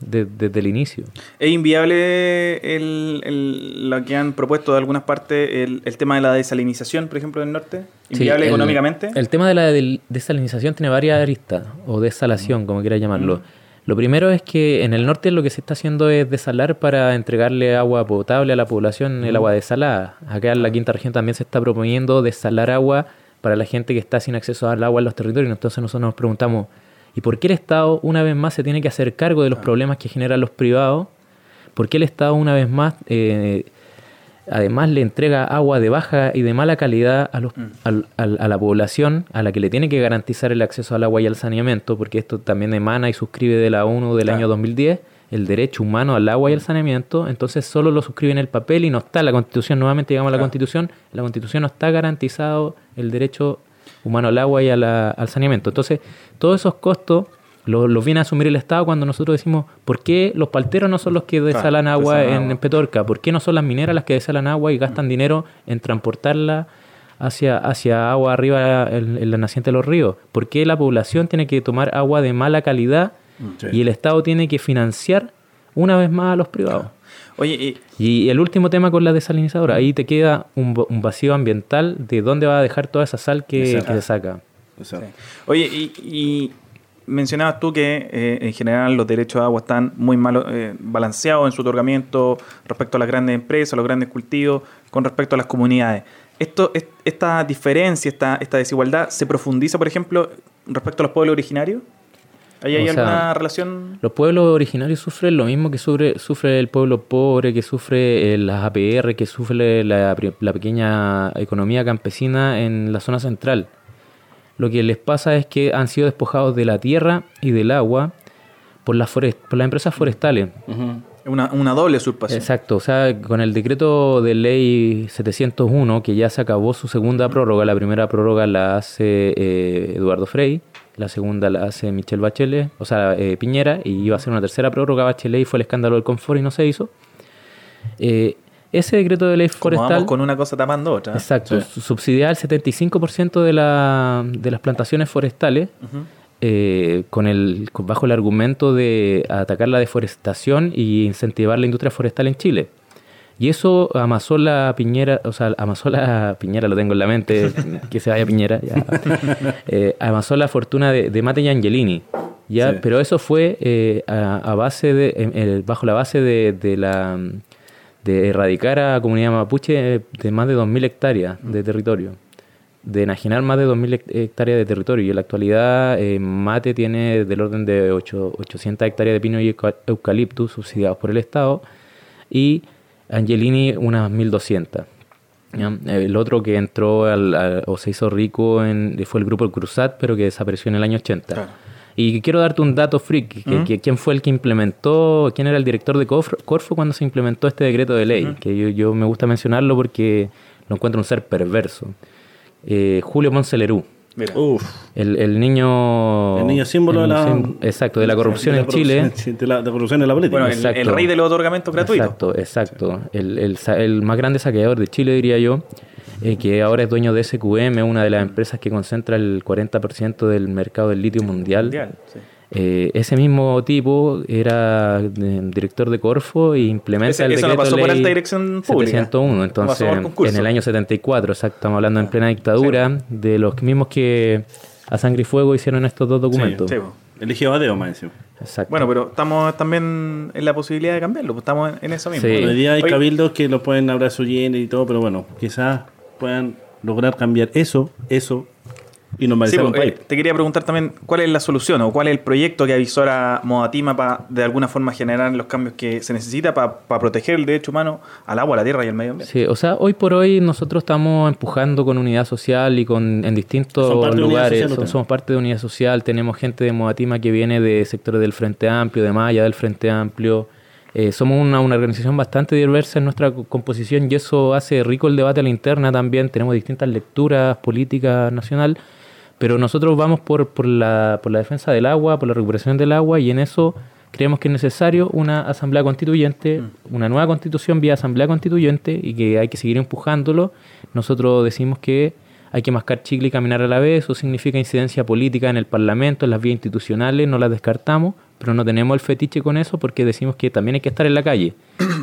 de- desde el inicio. ¿Es inviable el, el- lo que han propuesto de algunas partes, el, el tema de la desalinización, por ejemplo, del norte? ¿Inviable económicamente? El tema de la desalinización tiene varias aristas, o desalación, como quiera llamarlo. Lo primero es que en el norte lo que se está haciendo es desalar para entregarle agua potable a la población, el agua desalada. Acá en la quinta región también se está proponiendo desalar agua para la gente que está sin acceso al agua en los territorios. Entonces nosotros nos preguntamos, ¿y por qué el Estado una vez más se tiene que hacer cargo de los problemas que generan los privados? ¿Por qué el Estado una vez más eh, además le entrega agua de baja y de mala calidad a, los, al- al- a la población a la que le tiene que garantizar el acceso al agua y al saneamiento, porque esto también emana y suscribe de la ONU del Claro. año 2010, el derecho humano al agua y al saneamiento, entonces solo lo suscribe en el papel y no está la Constitución, nuevamente digamos la Claro. Constitución, la Constitución no está garantizado el derecho humano al agua y a la- al saneamiento. Entonces, todos esos costos los, los viene a asumir el Estado cuando nosotros decimos, ¿por qué los palteros no son los que desalan agua desalan en, agua. en Petorca? ¿Por qué no son las mineras las que desalan agua y gastan dinero en transportarla hacia, hacia agua arriba en, en la naciente de los ríos? ¿Por qué la población tiene que tomar agua de mala calidad Sí. y el Estado tiene que financiar una vez más a los privados? Oye, y, Y el último tema con la desalinizadora, ahí te queda un, un vacío ambiental de dónde va a dejar toda esa sal que, se saca. Sí. Oye, y, y mencionabas tú que eh, en general los derechos de agua están muy mal eh, balanceados en su otorgamiento respecto a las grandes empresas, los grandes cultivos, con respecto a las comunidades. Esto, es- esta diferencia, esta, esta desigualdad, ¿se profundiza, por ejemplo, respecto a los pueblos originarios? ¿Ahí hay sea, alguna relación? Los pueblos originarios sufren lo mismo que sufre, sufre el pueblo pobre, que sufre eh, las APR, que sufre la, la pequeña economía campesina en la zona central. Lo que les pasa es que han sido despojados de la tierra y del agua por las, forest- por las empresas forestales. Una, una doble usurpación. Exacto, o sea, con el decreto de ley 701, que ya se acabó su segunda prórroga, la primera prórroga la hace eh, Eduardo Frei, la segunda la hace Michelle Bachelet, o sea, eh, Piñera, y iba a ser una tercera prórroga Bachelet y fue el escándalo del confort y no se hizo. Eh, ese decreto de ley Como forestal... vamos con una cosa tapando otra. Exacto, su- subsidiaba el 75% de, la, de las plantaciones forestales eh, con el, bajo el argumento de atacar la deforestación y incentivar la industria forestal en Chile. Y eso amasó la Piñera, o sea, amasó la Piñera, lo tengo en la mente, *laughs* que se vaya Piñera, ya. Eh, amasó la fortuna de, de Mate y Angelini. ¿ya? Sí. Pero eso fue eh, a, a base de, bajo la base de, de la de erradicar a la comunidad mapuche de más de 2.000 hectáreas de territorio, de enajenar más de 2.000 hect- hectáreas de territorio. Y en la actualidad eh, Mate tiene del orden de ocho- 800 hectáreas de pino y euca- eucaliptus subsidiados por el Estado y Angelini unas 1.200. ¿ya? El otro que entró al- al- o se hizo rico en, fue el grupo El Cruzat, pero que desapareció en el año 80. Claro. Y quiero darte un dato freak, que, que- quién fue el que implementó, quién era el director de Corfo, cuando se implementó este decreto de ley, que yo, yo me gusta mencionarlo porque lo encuentro un ser perverso. Eh, Julio Moncelerú, Mira. Uf. el, el niño... El niño símbolo de el la. sim- Exacto, de la corrupción de la en Chile. De la, de la corrupción en la política. Bueno, el, Exacto. el rey de los otorgamientos gratuitos. Exacto, exacto. El, el sa- el más grande saqueador de Chile, diría yo, eh, que ahora es dueño de SQM, una de las empresas que concentra el 40% del mercado del litio mundial. Mundial, sí. Eh, ese mismo tipo era eh, director de Corfo y implementa Ese- el no decreto pasó por ley alta dirección pública. 701. No Entonces, pasó por concurso. en el año 74, exacto, estamos hablando en plena dictadura, de los mismos que a sangre y fuego hicieron estos dos documentos. Sí, po. Eligió a Deo, más encima. Exacto. Bueno, pero estamos también en la posibilidad de cambiarlo, pues estamos en, en eso mismo. Sí. Bueno, hoy día hay Oye, cabildos que lo pueden hablar su y todo, pero bueno, quizás puedan lograr cambiar eso, eso, y normalizar Sí, un pues, país. eh, te quería preguntar también cuál es la solución o cuál es el proyecto que avisora Modatima para de alguna forma generar los cambios que se necesita para proteger el derecho humano al agua, a la tierra y al medio ambiente. Sí, o sea, hoy por hoy nosotros estamos empujando con unidad social y con en distintos Son parte de Unidad lugares. Social son- ustedes. somos parte de unidad social. Tenemos gente de Modatima que viene de sectores del Frente Amplio, de Maya del Frente Amplio. Eh, somos una, una organización bastante diversa en nuestra co- composición y eso hace rico el debate a la interna también. Tenemos distintas lecturas políticas nacional, pero nosotros vamos por, por, la, por la defensa del agua, por la recuperación del agua y en eso creemos que es necesario una asamblea constituyente, una nueva constitución vía asamblea constituyente y que hay que seguir empujándolo. Nosotros decimos que hay que mascar chicle y caminar a la vez, eso significa incidencia política en el Parlamento, en las vías institucionales, no las descartamos, pero no tenemos el fetiche con eso porque decimos que también hay que estar en la calle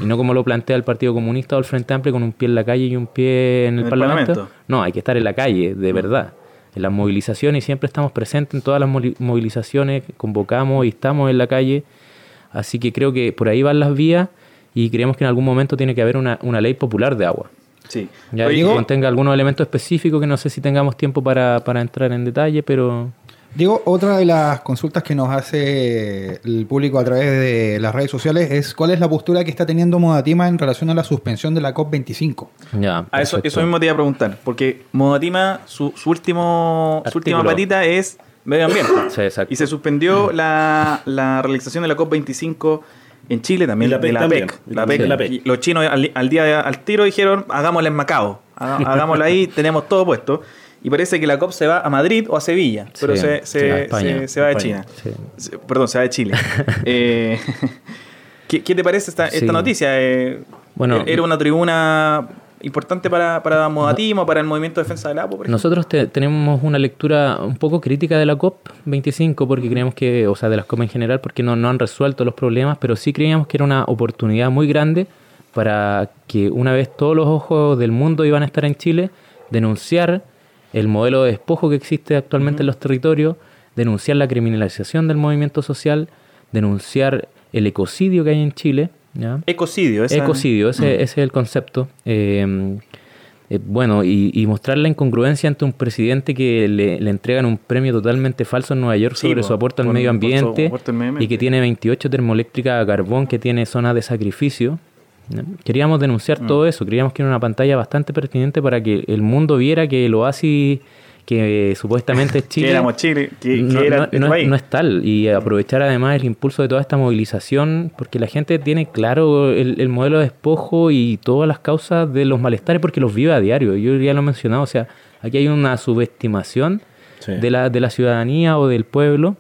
y no como lo plantea el Partido Comunista o el Frente Amplio con un pie en la calle y un pie en el, En el Parlamento. Parlamento. No, hay que estar en la calle, de verdad. En las movilizaciones y siempre estamos presentes en todas las movilizaciones, convocamos y estamos en la calle. Así que creo que por ahí van las vías y creemos que en algún momento tiene que haber una, una ley popular de agua. Sí. Ya Oye, que Diego- contenga algunos elementos específicos que no sé si tengamos tiempo para, para entrar en detalle, pero Diego, otra de las consultas que nos hace el público a través de las redes sociales es cuál es la postura que está teniendo Modatima en relación a la suspensión de la COP25. ya. A Ah, eso, eso mismo te iba a preguntar, porque Modatima, su, su último su última patita es medio ambiente. Sí, exacto. Y se suspendió la, la realización de la COP25 en Chile también, Y la PEC de la también. PEC. La Sí, PEC. la PEC. Y los chinos al, al día de- al tiro dijeron, hagámosla en Macao, hagámosla ahí, *laughs* tenemos todo puesto. Y parece que la COP se va a Madrid o a Sevilla, pero Sí, se, sí, se, a España. se- se va de. China. Sí. Perdón, se va de Chile. *laughs* Eh, *laughs* ¿qué, qué te parece esta, esta Sí. noticia? Eh, Bueno, ¿Era una tribuna importante para, para Modatima, para el movimiento de defensa del por ejemplo? Nosotros te- tenemos una lectura un poco crítica de la COP25 porque creemos que, o sea, de las COP en general, porque no, no han resuelto los problemas, pero sí creíamos que era una oportunidad muy grande para que una vez todos los ojos del mundo iban a estar en Chile, denunciar el modelo de despojo que existe actualmente en los territorios, denunciar la criminalización del movimiento social, denunciar el ecocidio que hay en Chile. ¿Ya? Ecocidio. esa- Ecocidio, ese, ese es el concepto. Eh, eh, bueno, y, y mostrar la incongruencia ante un presidente que le, le entregan un premio totalmente falso en Nueva York Sí, sobre su aporte al por- medio por su ambiente y que tiene 28 termoeléctricas a carbón, que tiene zonas de sacrificio. Queríamos Mm. denunciar todo eso, creíamos que era una pantalla bastante pertinente para que el mundo viera que el oasis que supuestamente es *laughs* Chile Que éramos Chile, que, que no, era no- este no es- país. no es tal. Y aprovechar además el impulso de toda esta movilización, porque la gente tiene claro el, el modelo de despojo y todas las causas de los malestares, porque los vive a diario. Yo ya lo he mencionado, o sea, aquí hay una subestimación Sí. de, la, de la ciudadanía o del pueblo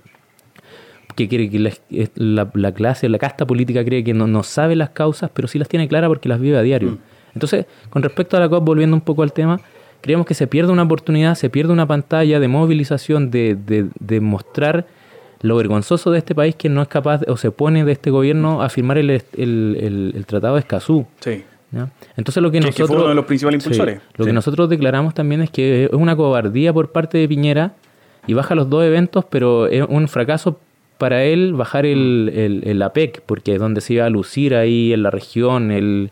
que cree que la, es- la- la clase, la casta política cree que no, no sabe las causas, pero sí las tiene claras porque las vive a diario. Entonces, con respecto a la COP, volviendo un poco al tema, creemos que se pierde una oportunidad, se pierde una pantalla de movilización, de, de, de mostrar lo vergonzoso de este país que no es capaz o se pone de este gobierno a firmar el, el, el- el Tratado de Escazú. Sí. Entonces lo que Que- que fue nosotros... uno de los principales Sí, impulsores. lo Sí. que nosotros declaramos también es que es una cobardía por parte de Piñera y baja los dos eventos, pero es un fracaso para él bajar el, el, el APEC, porque es donde se iba a lucir ahí en la región, el,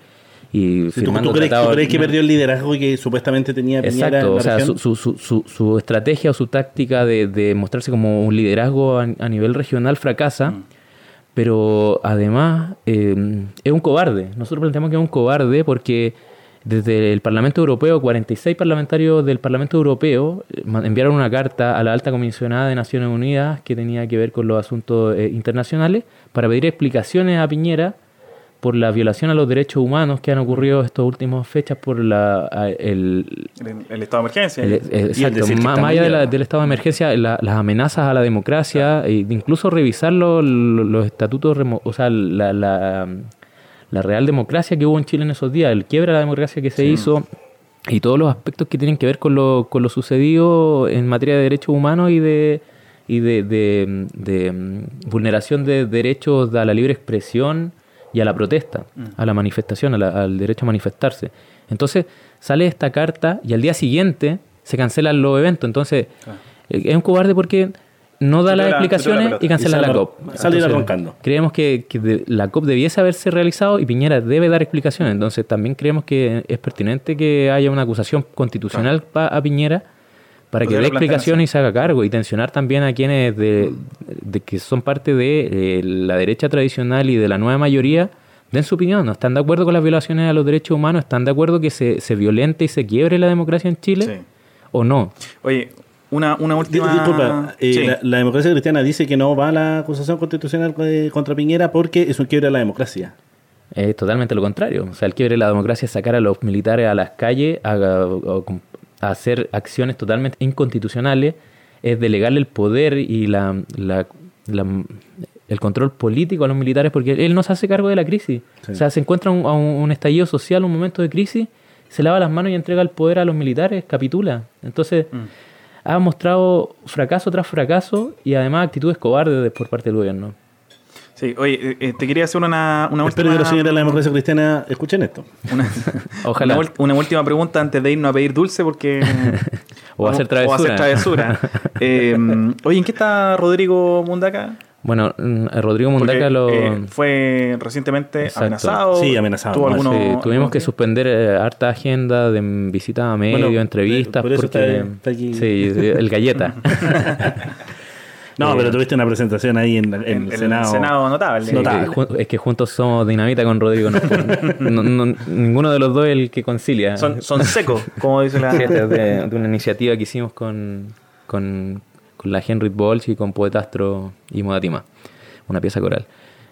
y ¿Tú, firmando tú crees, tratados- tú crees que perdió el liderazgo que supuestamente tenía Piñera Exacto, en la o sea, su, su, su, su estrategia o su táctica de, de mostrarse como un liderazgo a, a nivel regional fracasa, Mm. pero además eh, es un cobarde. Nosotros planteamos que es un cobarde porque desde el Parlamento Europeo, 46 parlamentarios del Parlamento Europeo eh, enviaron una carta a la alta comisionada de Naciones Unidas que tenía que ver con los asuntos eh, internacionales para pedir explicaciones a Piñera por la violación a los derechos humanos que han ocurrido estas últimas fechas por la, el, El, el estado de emergencia. el- eh, exacto, más, allá de la- mundial. del estado de emergencia, la- las amenazas a la democracia, e incluso revisar lo- lo- los estatutos, remo- o sea, la, la, la real democracia que hubo en Chile en esos días, el quiebre de la democracia que se hizo y todos los aspectos que tienen que ver con lo, con lo sucedido en materia de derechos humanos y de y de, de- de, mm, vulneración de derechos a la libre expresión y a la protesta, a la manifestación, a la- al derecho a manifestarse. Entonces sale esta carta y al día siguiente se cancelan los eventos. Entonces eh, es un cobarde porque no da las la- explicaciones y cancela Y la COP. salir arrancando. Creemos que, que de- la COP debiese haberse realizado y Piñera debe dar explicaciones. Entonces también creemos que es pertinente que haya una acusación constitucional pa- a Piñera para que dé explicación y se haga cargo y tensionar también a quienes de, de que son parte de eh, la derecha tradicional y de la nueva mayoría den su opinión, no están de acuerdo con las violaciones a los derechos humanos, están de acuerdo que se, se violente y se quiebre la democracia en Chile Sí. o no. Oye, una, una última. Disculpa, eh, Sí. la, la democracia cristiana dice que no va a la acusación constitucional eh, contra Piñera porque es un quiebre a la democracia. Es totalmente lo contrario. O sea, el quiebre de la democracia es sacar a los militares a las calles a, a- a hacer acciones totalmente inconstitucionales, es delegarle el poder y la, la- la- el control político a los militares porque él no se hace cargo de la crisis. Sí. O sea, se encuentra un, a un, estallido social, un momento de crisis, se lava las manos y entrega el poder a los militares, capitula. Entonces, ha mostrado fracaso tras fracaso y además actitudes cobardes de- por parte del gobierno. Sí, oye, eh, eh, te quería hacer una, una Espero última. que los señores de la democracia cristiana escuchen esto. Una, *laughs* Ojalá. Una, una última pregunta antes de irnos a pedir dulce porque... *laughs* O hacer O hacer travesura. travesura. *laughs* Eh, oye, ¿en qué está Rodrigo Mundaca? Bueno, mm, Rodrigo Porque, Mundaca lo... eh, fue recientemente Exacto. amenazado. Sí, amenazado. Tuvo Sí, algunos- Sí, tuvimos algunos que días. suspender eh, harta agenda de visitas a medios, Bueno, entrevistas, por eso porque... está- está aquí. Sí, sí, el galleta. No, Eh, pero tuviste una presentación ahí en, en En- el en Senado. Senado notable. Sí, Notable. que ju- es que juntos somos dinamita con Rodrigo. no- no- no- ninguno de los dos es el que concilia. Son, son secos, como dice la... De, de una iniciativa que hicimos con, con, con la Henry Bolch y con Poetastro y Modatima. Una pieza coral.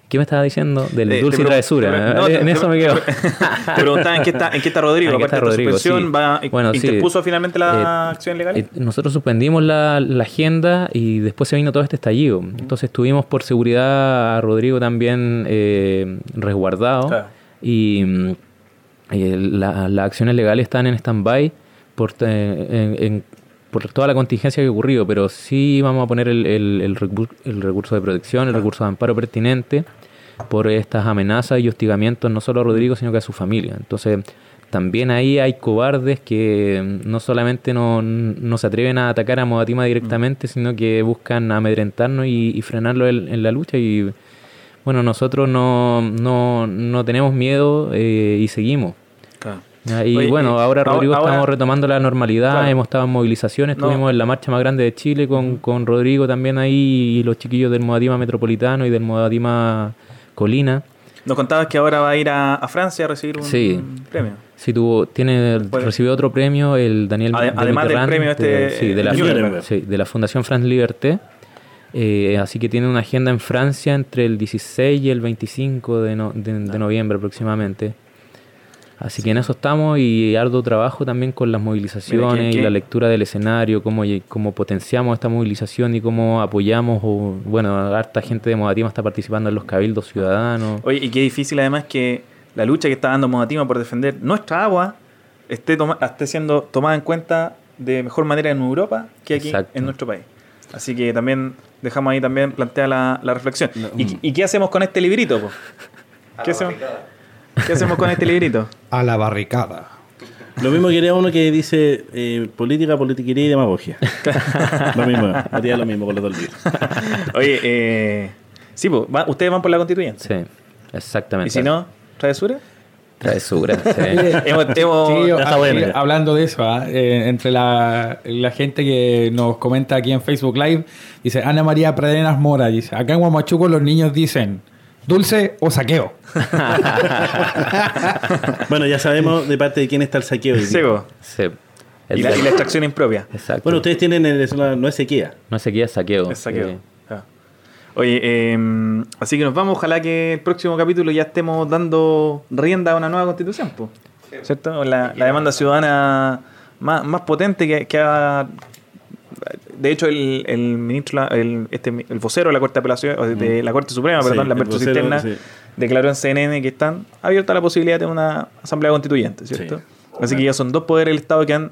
¿Qué me estaba diciendo? Del Eh, dulce y travesura. ¿eh? te- en eso me quedo. Te preguntaba en qué está, en qué está Rodrigo. *laughs* ¿En qué está de la Rodrigo? suspensión, Sí. va, Bueno, sí. ¿interpuso finalmente la Eh, acción legal? Eh, nosotros suspendimos la, la agenda y después se vino todo este estallido. Entonces tuvimos por seguridad a Rodrigo también eh, resguardado Claro. y eh, la- las acciones legales están en stand-by por, eh, en- en- por toda la contingencia que ha ocurrido, pero sí vamos a poner el, el- el recu- el recurso de protección, el recurso de amparo pertinente por estas amenazas y hostigamientos no solo a Rodrigo, sino que a su familia. Entonces, también ahí hay cobardes que mm, no solamente no, no se atreven a atacar a Modatima directamente, sino que buscan amedrentarnos y, y frenarlo en, en la lucha. Y bueno, nosotros no, no, no tenemos miedo eh, y seguimos. Claro. Y Oye, bueno, eh, ahora Rodrigo ahora- estamos retomando la normalidad, Claro. hemos estado en movilizaciones, No. estuvimos en la marcha más grande de Chile con, con Rodrigo también ahí y los chiquillos del Modatima Metropolitano y del Modatima Colina. Nos contabas que ahora va a ir a, a Francia a recibir un Sí. premio. Sí, tuvo, tiene, recibió otro premio, el Daniel Ade- de además del premio este, de, sí, de la, eh, sí, de la Fundación France Liberté. Eh, así que tiene una agenda en Francia entre el 16 y el 25 de, no- de- de noviembre aproximadamente. Así que en eso estamos y arduo trabajo también con las movilizaciones Mira, ¿qué- y la lectura del escenario, cómo, cómo potenciamos esta movilización y cómo apoyamos, o, bueno, harta gente de Modatima está participando en los cabildos ciudadanos. Oye, y qué difícil además que la lucha que está dando Modatima por defender nuestra agua esté, toma- esté siendo tomada en cuenta de mejor manera en Europa que aquí Exacto. en nuestro país. Así que también dejamos ahí también plantea la, la reflexión. ¿Y, y qué hacemos con este librito? po? *laughs* ¿Qué hacemos, ¿Qué hacemos con este librito? A la barricada. Lo mismo quería uno que dice eh, política, politiquería y demagogia. *laughs* lo mismo, haría lo mismo con los dos libros. Oye, eh, sí, po, va- ustedes van por la constituyente. Sí, exactamente. ¿Y si no, travesura? Travesura, *laughs* sí. hemos, hemos- Sí, ah, bueno ya. hablando de eso, ah, eh, entre la, la gente que nos comenta aquí en Facebook Live, dice Ana María Pradenas Mora, dice, acá en Guamachuco los niños dicen, dulce o saqueo. *laughs* Bueno, ya sabemos de parte de quién está el saqueo. Sí. Sí. y, la, y la extracción impropia. Exacto. Bueno, ustedes tienen el, es una- no es sequía. No sé qué es saqueo. Es saqueo. Ah. Oye, eh, así que nos vamos. Ojalá que el próximo capítulo ya estemos dando rienda a una nueva constitución, po. ¿cierto? La, la demanda ciudadana más, más potente que, que ha. De hecho, el, el ministro, el, este, el vocero de la Corte de Apelación, de la Corte Suprema, Sí, perdón, la el Mercedes vocero, Cisterna, sí. declaró en CNN que están abiertas a la posibilidad de una asamblea constituyente, ¿cierto? Así que ya son dos poderes del Estado que han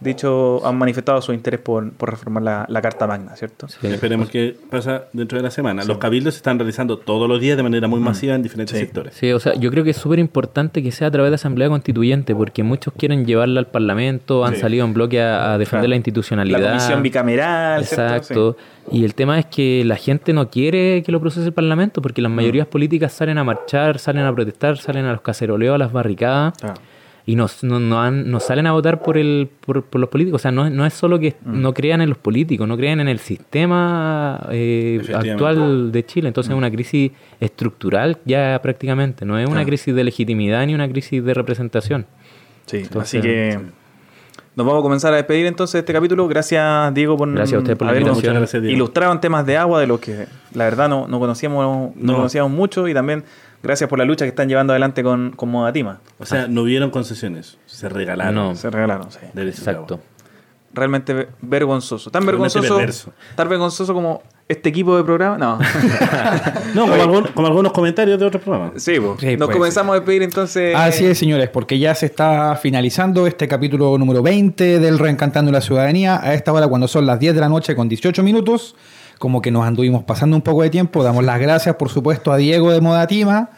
dicho, han manifestado su interés por, por reformar la, la Carta Magna, ¿cierto? Sí. Esperemos que pasa dentro de la semana. Los cabildos se están realizando todos los días de manera muy masiva en diferentes Sí. sectores. Sí, o sea, yo creo que es súper importante que sea a través de Asamblea Constituyente, porque muchos quieren llevarla al Parlamento, han Sí. salido en bloque a, a defender Claro. la institucionalidad. La comisión bicameral, ¿cierto? Exacto. Y el tema es que la gente no quiere que lo procese el Parlamento, porque las mayorías políticas salen a marchar, salen a protestar, salen a los caceroleos, a las barricadas. Ah. Y nos, no, no han- nos salen a votar por, el, por, por los políticos. O sea, no, no es solo que Mm. no crean en los políticos, no crean en el sistema eh, actual de Chile. Entonces Mm. es una crisis estructural ya prácticamente. No es una Claro. crisis de legitimidad ni una crisis de representación. Sí, Entonces, así que nos vamos a comenzar a despedir entonces de este capítulo. Gracias, Diego, por, Gracias a usted por la habernos invitación. En temas de agua, de los que la verdad no, no conocíamos no, No. conocíamos mucho y también gracias por la lucha que están llevando adelante con, con Modatima. O sea, no hubieron concesiones, se regalaron. No. Se regalaron, sí. Exacto. Realmente ve- vergonzoso. Tan Realmente vergonzoso. perverso. Tan vergonzoso como este equipo de programa. No. *laughs* No, como, algún- como algunos comentarios de otros programas. sí, po. Sí, nos pues, comenzamos a despedir entonces. Así es, señores, porque ya se está finalizando este capítulo número 20 del Reencantando la Ciudadanía. A esta hora, cuando son las 10 de la noche con 18 minutos, como que nos anduvimos pasando un poco de tiempo, damos las gracias, por supuesto, a Diego de Modatima,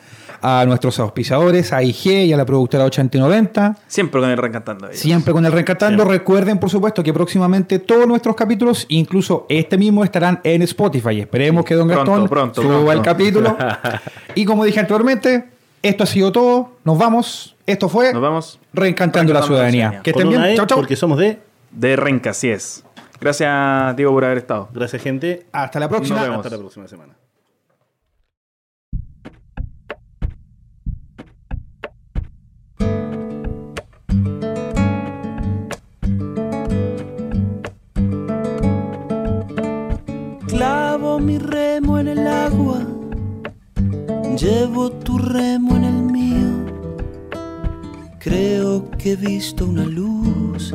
a nuestros auspiciadores, a IG y a la productora 8090. Siempre con el reencantando. ahí. Siempre con el Reencantando. Siempre. Recuerden, por supuesto, que próximamente todos nuestros capítulos, incluso este mismo, estarán en Spotify. Esperemos que Don Pronto, Gastón pronto, suba pronto. el capítulo. *laughs* y como dije anteriormente, esto ha sido todo. Nos vamos. Esto fue Nos vamos. Reencantando la Reencantando la Ciudadanía. Ciudadanía. Que estén bien. Chao, chao. porque somos de. De Renca, así es. Gracias, Diego, por haber estado. Gracias, gente. Hasta la próxima. Nos vemos. Hasta la próxima semana. Clavo mi remo en el agua, llevo tu remo en el mío. Creo que he visto una luz